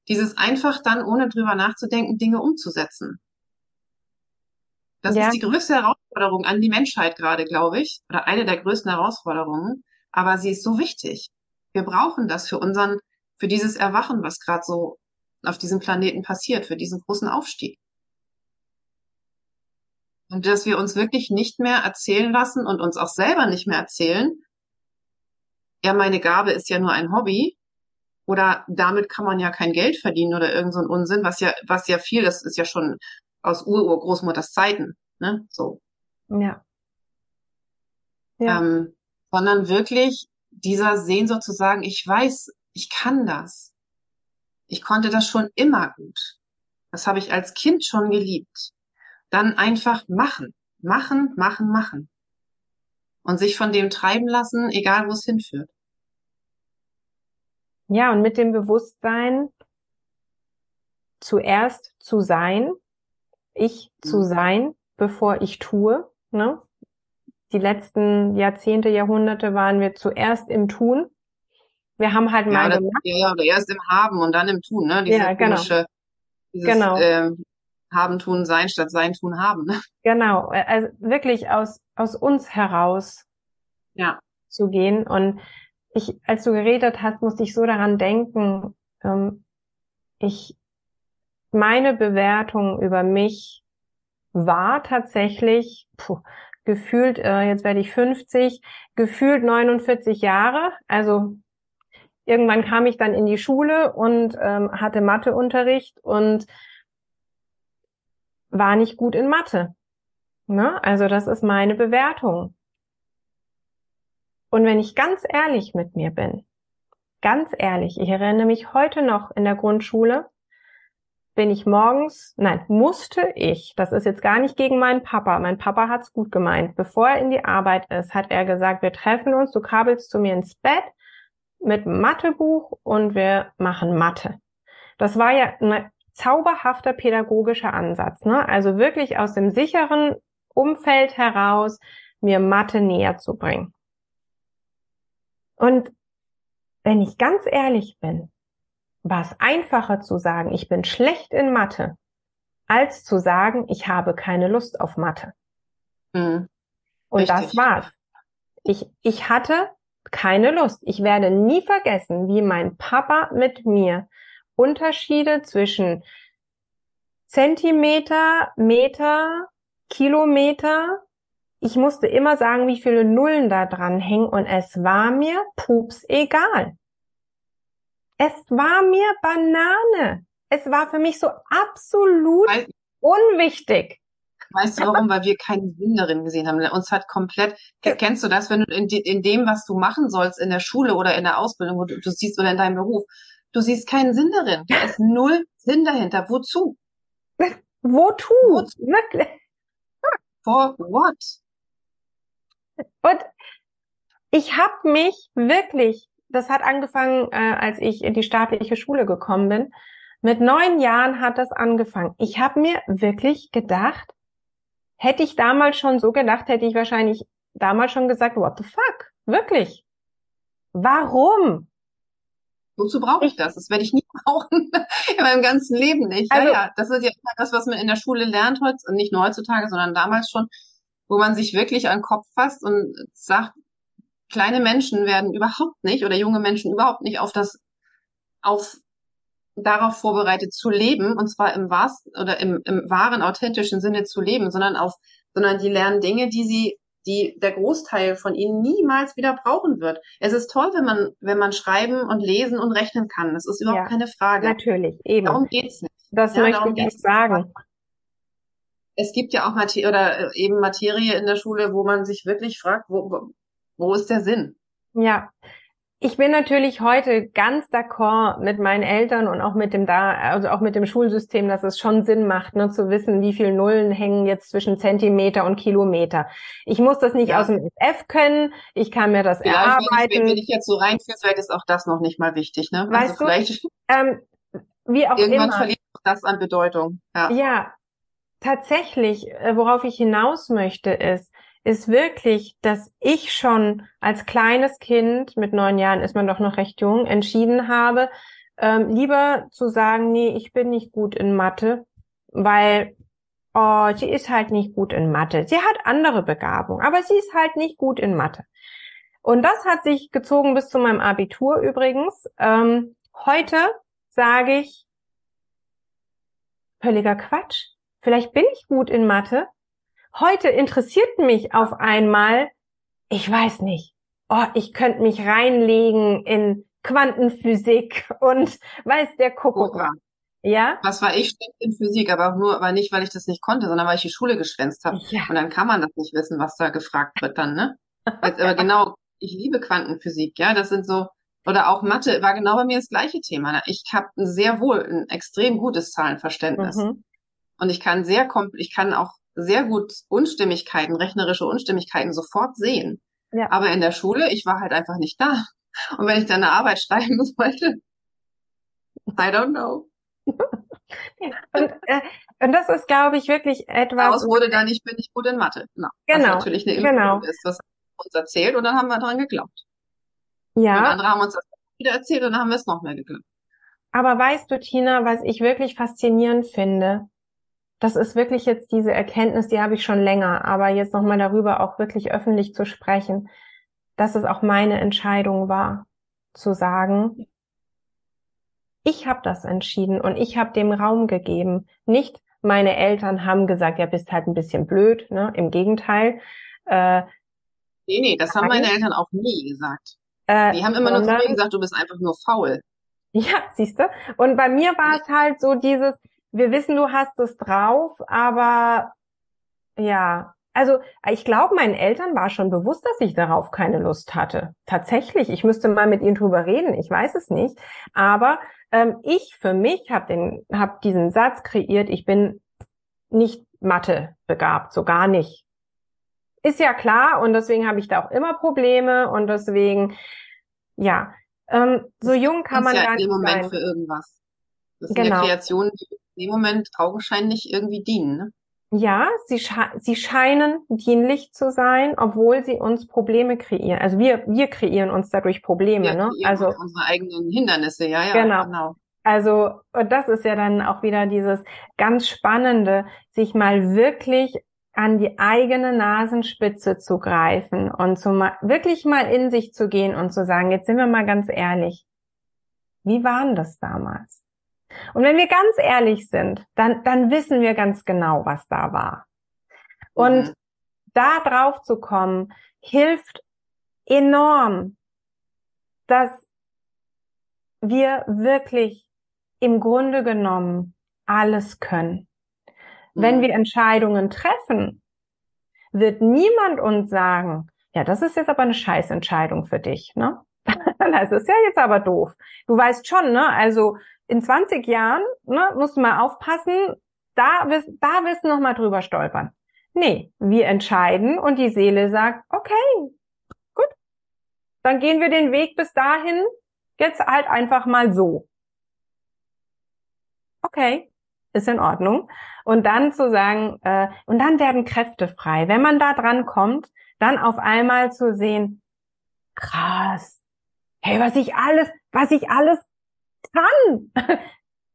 Dieses einfach dann, ohne drüber nachzudenken, Dinge umzusetzen. Das ja. ist die größte Herausforderung an die Menschheit gerade, glaube ich, oder eine der größten Herausforderungen. Aber sie ist so wichtig. Wir brauchen das für unseren, für dieses Erwachen, was gerade so auf diesem Planeten passiert, für diesen großen Aufstieg. Und dass wir uns wirklich nicht mehr erzählen lassen und uns auch selber nicht mehr erzählen, ja, meine Gabe ist ja nur ein Hobby oder damit kann man ja kein Geld verdienen oder irgend so ein Unsinn, was ja, was ja viel, das ist ja schon aus Ur-Urgroßmutters Zeiten, ne, so. Ja. Ja. Ähm, sondern wirklich dieser Sehnsucht zu sagen, ich weiß, ich kann das. Ich konnte das schon immer gut. Das habe ich als Kind schon geliebt. Dann einfach machen, machen, machen, machen. Und sich von dem treiben lassen, egal wo es hinführt. Ja, und mit dem Bewusstsein, zuerst zu sein, ich zu mhm. sein, bevor ich tue. Ne? Die letzten Jahrzehnte, Jahrhunderte waren wir zuerst im Tun. Wir haben halt mal ja, gemacht. Ja, oder erst im Haben und dann im Tun, ne? Diese ja, genau. komische, dieses, genau. Äh, haben, tun, sein statt sein, tun, haben. Ne? Genau, also wirklich aus, aus uns heraus ja. zu gehen. Und ich, als du geredet hast, musste ich so daran denken, ähm, ich, meine Bewertung über mich war tatsächlich, puh, gefühlt, äh, jetzt werde ich 50, gefühlt 49 Jahre. Also irgendwann kam ich dann in die Schule und ähm, hatte Matheunterricht und war nicht gut in Mathe. Ne? Also das ist meine Bewertung. Und wenn ich ganz ehrlich mit mir bin, ganz ehrlich, ich erinnere mich heute noch in der Grundschule, bin ich morgens, nein, musste ich, das ist jetzt gar nicht gegen meinen Papa, mein Papa hat's gut gemeint, bevor er in die Arbeit ist, hat er gesagt, wir treffen uns, du kabelst zu mir ins Bett mit Mathebuch und wir machen Mathe. Das war ja ein zauberhafter pädagogischer Ansatz, ne? Also wirklich aus dem sicheren Umfeld heraus mir Mathe näher zu bringen. Und wenn ich ganz ehrlich bin, war es einfacher zu sagen, ich bin schlecht in Mathe, als zu sagen, ich habe keine Lust auf Mathe. Mhm. Und Richtig. das war's. Ich, ich hatte keine Lust. Ich werde nie vergessen, wie mein Papa mit mir Unterschiede zwischen Zentimeter, Meter, Kilometer ich musste immer sagen, wie viele Nullen da dran hängen und es war mir pups egal. Es war mir Banane. Es war für mich so absolut Weil, unwichtig. Weißt du warum? Weil wir keine Sinn darin gesehen haben. Uns hat komplett, kennst du das, wenn du in, in, dem, was du machen sollst, in der Schule oder in der Ausbildung, wo du, du siehst oder in deinem Beruf, du siehst keinen Sinn darin. Da ist null Sinn dahinter. Wozu? Wozu? Wozu? For what? Und ich habe mich wirklich, das hat angefangen, äh, als ich in die staatliche Schule gekommen bin. Mit neun Jahren hat das angefangen. Ich habe mir wirklich gedacht, hätte ich damals schon so gedacht, hätte ich wahrscheinlich damals schon gesagt, what the fuck? Wirklich? Warum? Wozu brauche ich das? Das werde ich nie brauchen in meinem ganzen Leben nicht. Also, ja, ja, das ist ja das, was man in der Schule lernt, heute, nicht nur heutzutage, sondern damals schon wo man sich wirklich an den Kopf fasst und sagt, kleine Menschen werden überhaupt nicht oder junge Menschen überhaupt nicht auf das, auf darauf vorbereitet zu leben, und zwar im wahrsten oder im, im wahren, authentischen Sinne zu leben, sondern auf, sondern die lernen Dinge, die sie, die der Großteil von ihnen niemals wieder brauchen wird. Es ist toll, wenn man, wenn man schreiben und lesen und rechnen kann. Das ist überhaupt ja, keine Frage. Natürlich, eben. Darum geht's nicht. Das ja, möchte ich nicht sagen es gibt ja auch Materie oder äh, eben Materie in der Schule, wo man sich wirklich fragt, wo, wo ist der Sinn? Ja. Ich bin natürlich heute ganz d'accord mit meinen Eltern und auch mit dem da, also auch mit dem Schulsystem, dass es schon Sinn macht, ne, zu wissen, wie viele Nullen hängen jetzt zwischen Zentimeter und Kilometer. Ich muss das nicht ja. aus dem F können, ich kann mir das ja, erarbeiten. Wenn, wenn ich jetzt so reinführe, vielleicht ist auch das noch nicht mal wichtig, ne? Also weißt also vielleicht, du, ähm, wie auch irgendwann immer. verliert das an Bedeutung. Ja. ja, tatsächlich, äh, worauf ich hinaus möchte, ist, ist wirklich, dass ich schon als kleines Kind, mit neun Jahren ist man doch noch recht jung, entschieden habe, ähm, lieber zu sagen, nee, ich bin nicht gut in Mathe, weil oh, sie ist halt nicht gut in Mathe. Sie hat andere Begabung, aber sie ist halt nicht gut in Mathe. Und das hat sich gezogen bis zu meinem Abitur übrigens. Ähm, heute sage ich, völliger Quatsch. Vielleicht bin ich gut in Mathe heute interessiert mich auf einmal, ich weiß nicht, oh, ich könnte mich reinlegen in Quantenphysik und weiß der Kuckuck was. Ja? Was war ich schlecht in Physik, aber auch nur, aber nicht, weil ich das nicht konnte, sondern weil ich die Schule geschwänzt habe. Ja. Und dann kann man das nicht wissen, was da gefragt wird dann, ne? Jetzt, aber genau, ich liebe Quantenphysik, ja, das sind so, oder auch Mathe war genau bei mir das gleiche Thema. Ich habe sehr wohl ein extrem gutes Zahlenverständnis. Mhm. Und ich kann sehr, ich kann auch sehr gut Unstimmigkeiten, rechnerische Unstimmigkeiten sofort sehen. Ja. Aber in der Schule, ich war halt einfach nicht da. Und wenn ich dann eine Arbeit schreiben wollte, I don't know. und, äh, und das ist, glaube ich, wirklich etwas. Daraus wurde dann, ich bin nicht gut in Mathe. Genau. genau was natürlich eine Illusion genau. ist, was uns erzählt und dann haben wir dran geglaubt. Ja. Und andere haben uns das wieder erzählt und dann haben wir es noch mehr geglaubt. Aber weißt du, Tina, was ich wirklich faszinierend finde, das ist wirklich jetzt diese Erkenntnis, die habe ich schon länger, aber jetzt nochmal darüber auch wirklich öffentlich zu sprechen, dass es auch meine Entscheidung war, zu sagen, ich habe das entschieden und ich habe dem Raum gegeben. Nicht meine Eltern haben gesagt, ja, bist halt ein bisschen blöd, ne? Im Gegenteil. Äh, nee, nee, das haben meine Eltern auch nie gesagt. Äh, die haben immer nur zu mir gesagt, du bist einfach nur faul. Ja, siehst du. Und bei mir war es halt so dieses, wir wissen, du hast es drauf, aber ja, also ich glaube, meinen Eltern war schon bewusst, dass ich darauf keine Lust hatte. Tatsächlich, ich müsste mal mit ihnen drüber reden, ich weiß es nicht. Aber ähm, ich für mich habe den, hab diesen Satz kreiert, ich bin nicht Mathe begabt, so gar nicht. Ist ja klar und deswegen habe ich da auch immer Probleme und deswegen, ja, ähm, so jung kann man ja gar nicht Moment sein. für irgendwas. Das sind genau. ja Kreationen, die dem Moment augenscheinlich irgendwie dienen. Ne? Ja, sie, sie scheinen dienlich zu sein, obwohl sie uns Probleme kreieren. Also wir, wir kreieren uns dadurch Probleme, wir ne? Also unsere eigenen Hindernisse, ja, ja. Genau. genau. Also, das ist ja dann auch wieder dieses ganz Spannende, sich mal wirklich an die eigene Nasenspitze zu greifen und zu mal, wirklich mal in sich zu gehen und zu sagen, jetzt sind wir mal ganz ehrlich. Wie waren das damals? Und wenn wir ganz ehrlich sind, dann, dann wissen wir ganz genau, was da war. Und mhm. da drauf zu kommen, hilft enorm, dass wir wirklich im Grunde genommen alles können. Mhm. Wenn wir Entscheidungen treffen, wird niemand uns sagen, ja, das ist jetzt aber eine Scheißentscheidung für dich, ne? das ist ja jetzt aber doof. Du weißt schon, ne? Also in 20 Jahren ne, musst du mal aufpassen, da wirst, da wirst du noch mal drüber stolpern. Nee, wir entscheiden und die Seele sagt, okay, gut, dann gehen wir den Weg bis dahin jetzt halt einfach mal so. Okay, ist in Ordnung. Und dann zu sagen, äh, und dann werden Kräfte frei. Wenn man da dran kommt, dann auf einmal zu sehen, krass, hey, was ich alles, was ich alles kann,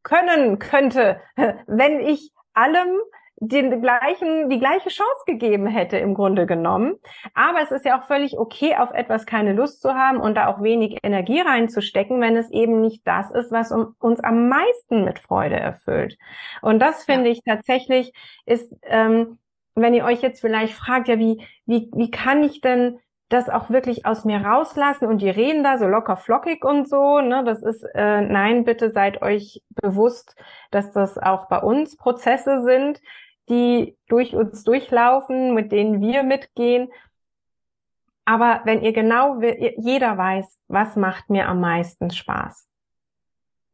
können könnte, wenn ich allem den gleichen, die gleiche Chance gegeben hätte im Grunde genommen. Aber es ist ja auch völlig okay, auf etwas keine Lust zu haben und da auch wenig Energie reinzustecken, wenn es eben nicht das ist, was uns am meisten mit Freude erfüllt. Und das finde ja. ich tatsächlich ist, ähm, wenn ihr euch jetzt vielleicht fragt, ja, wie, wie, wie kann ich denn das auch wirklich aus mir rauslassen und die reden da so locker flockig und so, ne, das ist, äh, nein, bitte seid euch bewusst, dass das auch bei uns Prozesse sind, die durch uns durchlaufen, mit denen wir mitgehen. Aber wenn ihr genau, jeder weiß, was macht mir am meisten Spaß.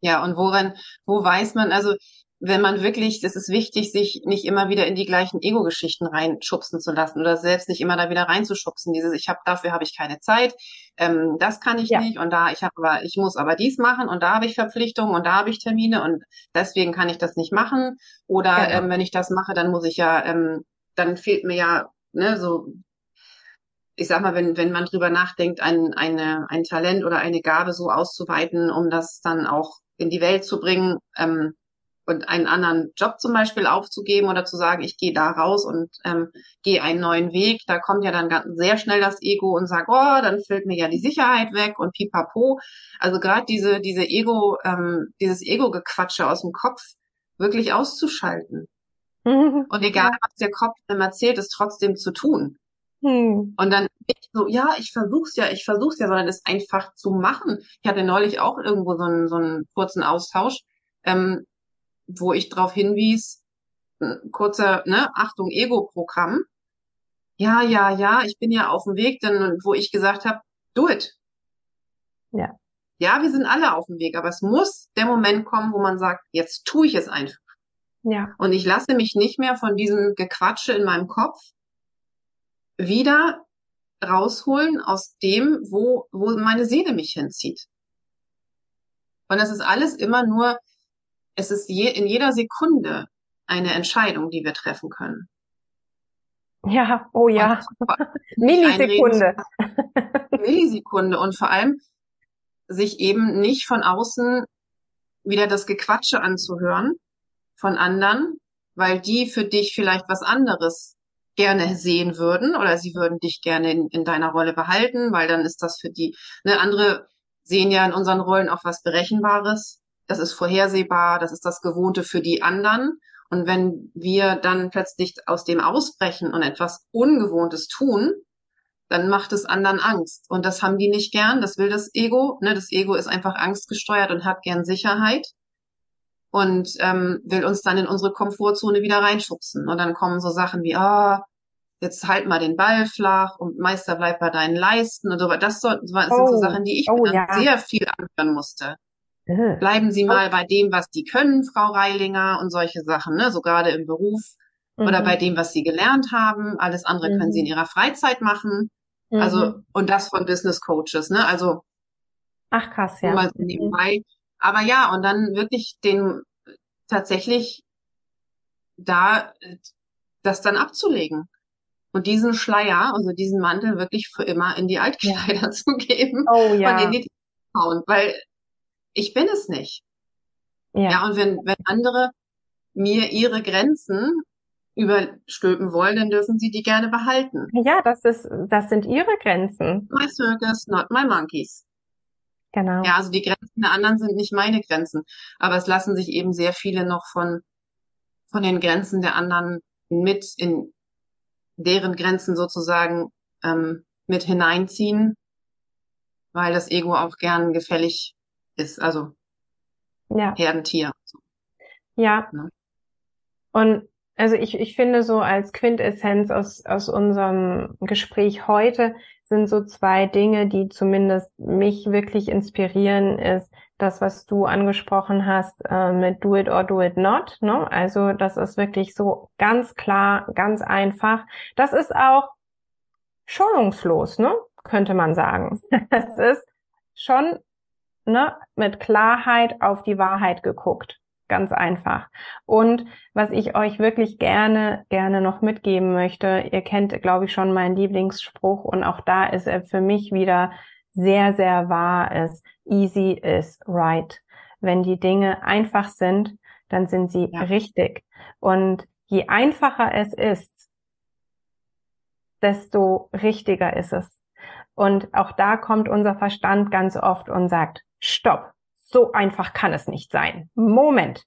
Ja, und woran, wo weiß man, also wenn man wirklich, das ist wichtig, sich nicht immer wieder in die gleichen Ego-Geschichten reinschubsen zu lassen oder selbst nicht immer da wieder reinzuschubsen. Dieses, ich habe dafür habe ich keine Zeit, ähm, das kann ich ja. nicht und da ich habe aber ich muss aber dies machen und da habe ich Verpflichtungen und da habe ich Termine und deswegen kann ich das nicht machen. Oder genau. ähm, wenn ich das mache, dann muss ich ja, ähm, dann fehlt mir ja ne so ich sag mal, wenn, wenn man drüber nachdenkt, ein, eine, ein Talent oder eine Gabe so auszuweiten, um das dann auch in die Welt zu bringen, ähm, und einen anderen Job zum Beispiel aufzugeben oder zu sagen, ich gehe da raus und ähm, gehe einen neuen Weg, da kommt ja dann ganz, sehr schnell das Ego und sagt, oh, dann fällt mir ja die Sicherheit weg und pipapo. Also gerade diese, diese Ego, ähm, dieses Ego-Gequatsche aus dem Kopf wirklich auszuschalten. Und egal, was der Kopf ihm erzählt, ist trotzdem zu tun. Hm. Und dann nicht so, ja, ich versuch's ja, ich versuch's ja, sondern es einfach zu machen. Ich hatte neulich auch irgendwo so einen, so einen kurzen Austausch, ähm, wo ich darauf hinwies, kurzer, ne, Achtung, Ego-Programm. Ja, ja, ja, ich bin ja auf dem Weg, denn wo ich gesagt habe, do it. Ja. Ja, wir sind alle auf dem Weg, aber es muss der Moment kommen, wo man sagt, jetzt tue ich es einfach. Ja. Und ich lasse mich nicht mehr von diesem Gequatsche in meinem Kopf wieder rausholen aus dem, wo, wo meine Seele mich hinzieht. Und das ist alles immer nur, es ist je, in jeder Sekunde eine Entscheidung, die wir treffen können. Ja, oh ja. Millisekunde. Millisekunde und vor allem sich eben nicht von außen wieder das Gequatsche anzuhören von anderen, weil die für dich vielleicht was anderes gerne sehen würden oder sie würden dich gerne in, in deiner Rolle behalten, weil dann ist das für die, ne, andere sehen ja in unseren Rollen auch was Berechenbares. Das ist vorhersehbar, das ist das Gewohnte für die anderen. Und wenn wir dann plötzlich aus dem ausbrechen und etwas Ungewohntes tun, dann macht es anderen Angst. Und das haben die nicht gern, das will das Ego. Ne? Das Ego ist einfach angstgesteuert und hat gern Sicherheit und ähm, will uns dann in unsere Komfortzone wieder reinschubsen. Und dann kommen so Sachen wie, ah, oh, jetzt halt mal den Ball flach und Meister bleibt bei deinen Leisten und so. Das, so, das sind oh, so Sachen, die ich oh, ja. sehr viel anhören musste. Äh. Bleiben Sie mal bei dem, was die können, Frau Reilinger, und solche Sachen, ne? so gerade im Beruf mhm. oder bei dem, was Sie gelernt haben. Alles andere mhm. können Sie in Ihrer Freizeit machen. Also, mhm. Also, und das von Business Coaches, ne? Also, Ach krass, ja. Mal so nebenbei. Aber ja, und dann wirklich den tatsächlich da das dann abzulegen und diesen Schleier, also diesen Mantel wirklich für immer in die Altkleider ja. zu geben oh, ja. und in die hauen, weil ich bin es nicht. Ja. ja, und wenn, wenn andere mir ihre Grenzen überstülpen wollen, dann dürfen sie die gerne behalten. Ja, das ist, das sind ihre Grenzen. My circus, not my monkeys. Genau. Ja, also die Grenzen der anderen sind nicht meine Grenzen. Aber es lassen sich eben sehr viele noch von, von den Grenzen der anderen mit in deren Grenzen sozusagen ähm, mit hineinziehen, weil das Ego auch gern gefällig ist. Also ja. Herdentier. Ja. ja. Und also ich, ich finde so als Quintessenz aus, aus unserem Gespräch heute, sind so zwei Dinge, die zumindest mich wirklich inspirieren, ist das, was du angesprochen hast äh, mit Do it or do it not. Ne? Also das ist wirklich so ganz klar, ganz einfach. Das ist auch schonungslos, ne? könnte man sagen. Es ist schon ne, mit Klarheit auf die Wahrheit geguckt. Ganz einfach. Und was ich euch wirklich gerne, gerne noch mitgeben möchte, ihr kennt, glaube ich, schon meinen Lieblingsspruch und auch da ist er für mich wieder sehr, sehr wahr ist. Easy is right. Wenn die Dinge einfach sind, dann sind sie ja. richtig. Und je einfacher es ist, desto richtiger ist es. Und auch da kommt unser Verstand ganz oft und sagt, stopp, so einfach kann es nicht sein. Moment.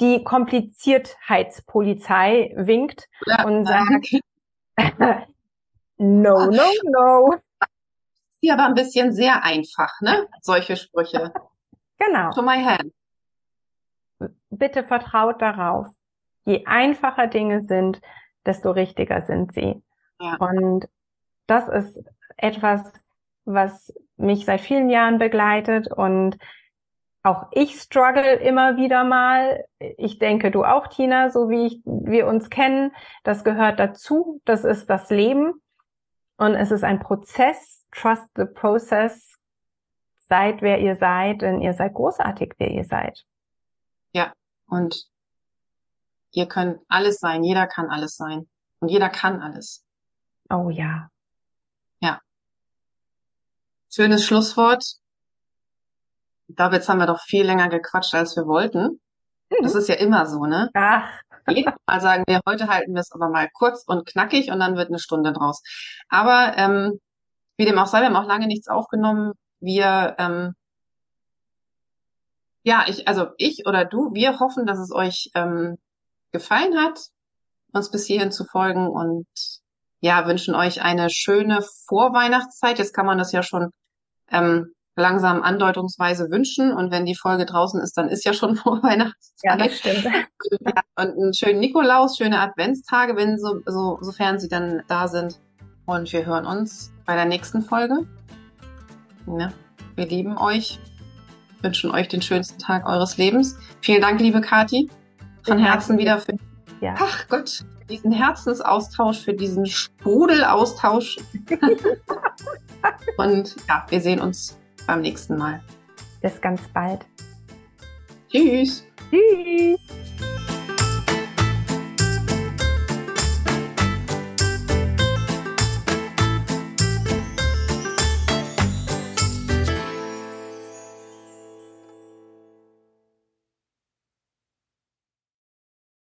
Die Kompliziertheitspolizei winkt ja, und sagt, no, no, no. Die aber ein bisschen sehr einfach, ne? Solche Sprüche. Genau. To my hand. Bitte vertraut darauf. Je einfacher Dinge sind, desto richtiger sind sie. Ja. Und das ist etwas, was mich seit vielen Jahren begleitet und auch ich struggle immer wieder mal. Ich denke, du auch, Tina, so wie ich, wir uns kennen. Das gehört dazu. Das ist das Leben. Und es ist ein Prozess. Trust the process. Seid, wer ihr seid, denn ihr seid großartig, wer ihr seid. Ja. Und ihr könnt alles sein. Jeder kann alles sein. Und jeder kann alles. Oh ja. Ja. Schönes Schlusswort. Ich glaube, jetzt haben wir doch viel länger gequatscht, als wir wollten. Mhm. Das ist ja immer so, ne? Ach. Mal sagen wir, heute halten wir es aber mal kurz und knackig und dann wird eine Stunde draus. Aber ähm, wie dem auch sei, wir haben auch lange nichts aufgenommen. Wir, ähm, ja, ich, also ich oder du, wir hoffen, dass es euch ähm, gefallen hat, uns bis hierhin zu folgen und ja, wünschen euch eine schöne Vorweihnachtszeit. Jetzt kann man das ja schon ähm, langsam andeutungsweise wünschen. Und wenn die Folge draußen ist, dann ist ja schon Vorweihnachtszeit. Ja, das stimmt. Ja, und einen schönen Nikolaus, schöne Adventstage, wenn so, so, sofern sie dann da sind. Und wir hören uns bei der nächsten Folge. Ja, wir lieben euch, wünschen euch den schönsten Tag eures Lebens. Vielen Dank, liebe Kathi, von Herzen wieder für ja. Ach Gott, diesen Herzensaustausch, für diesen Sprudelaustausch. Und ja, wir sehen uns beim nächsten Mal. Bis ganz bald. Tschüss. Tschüss.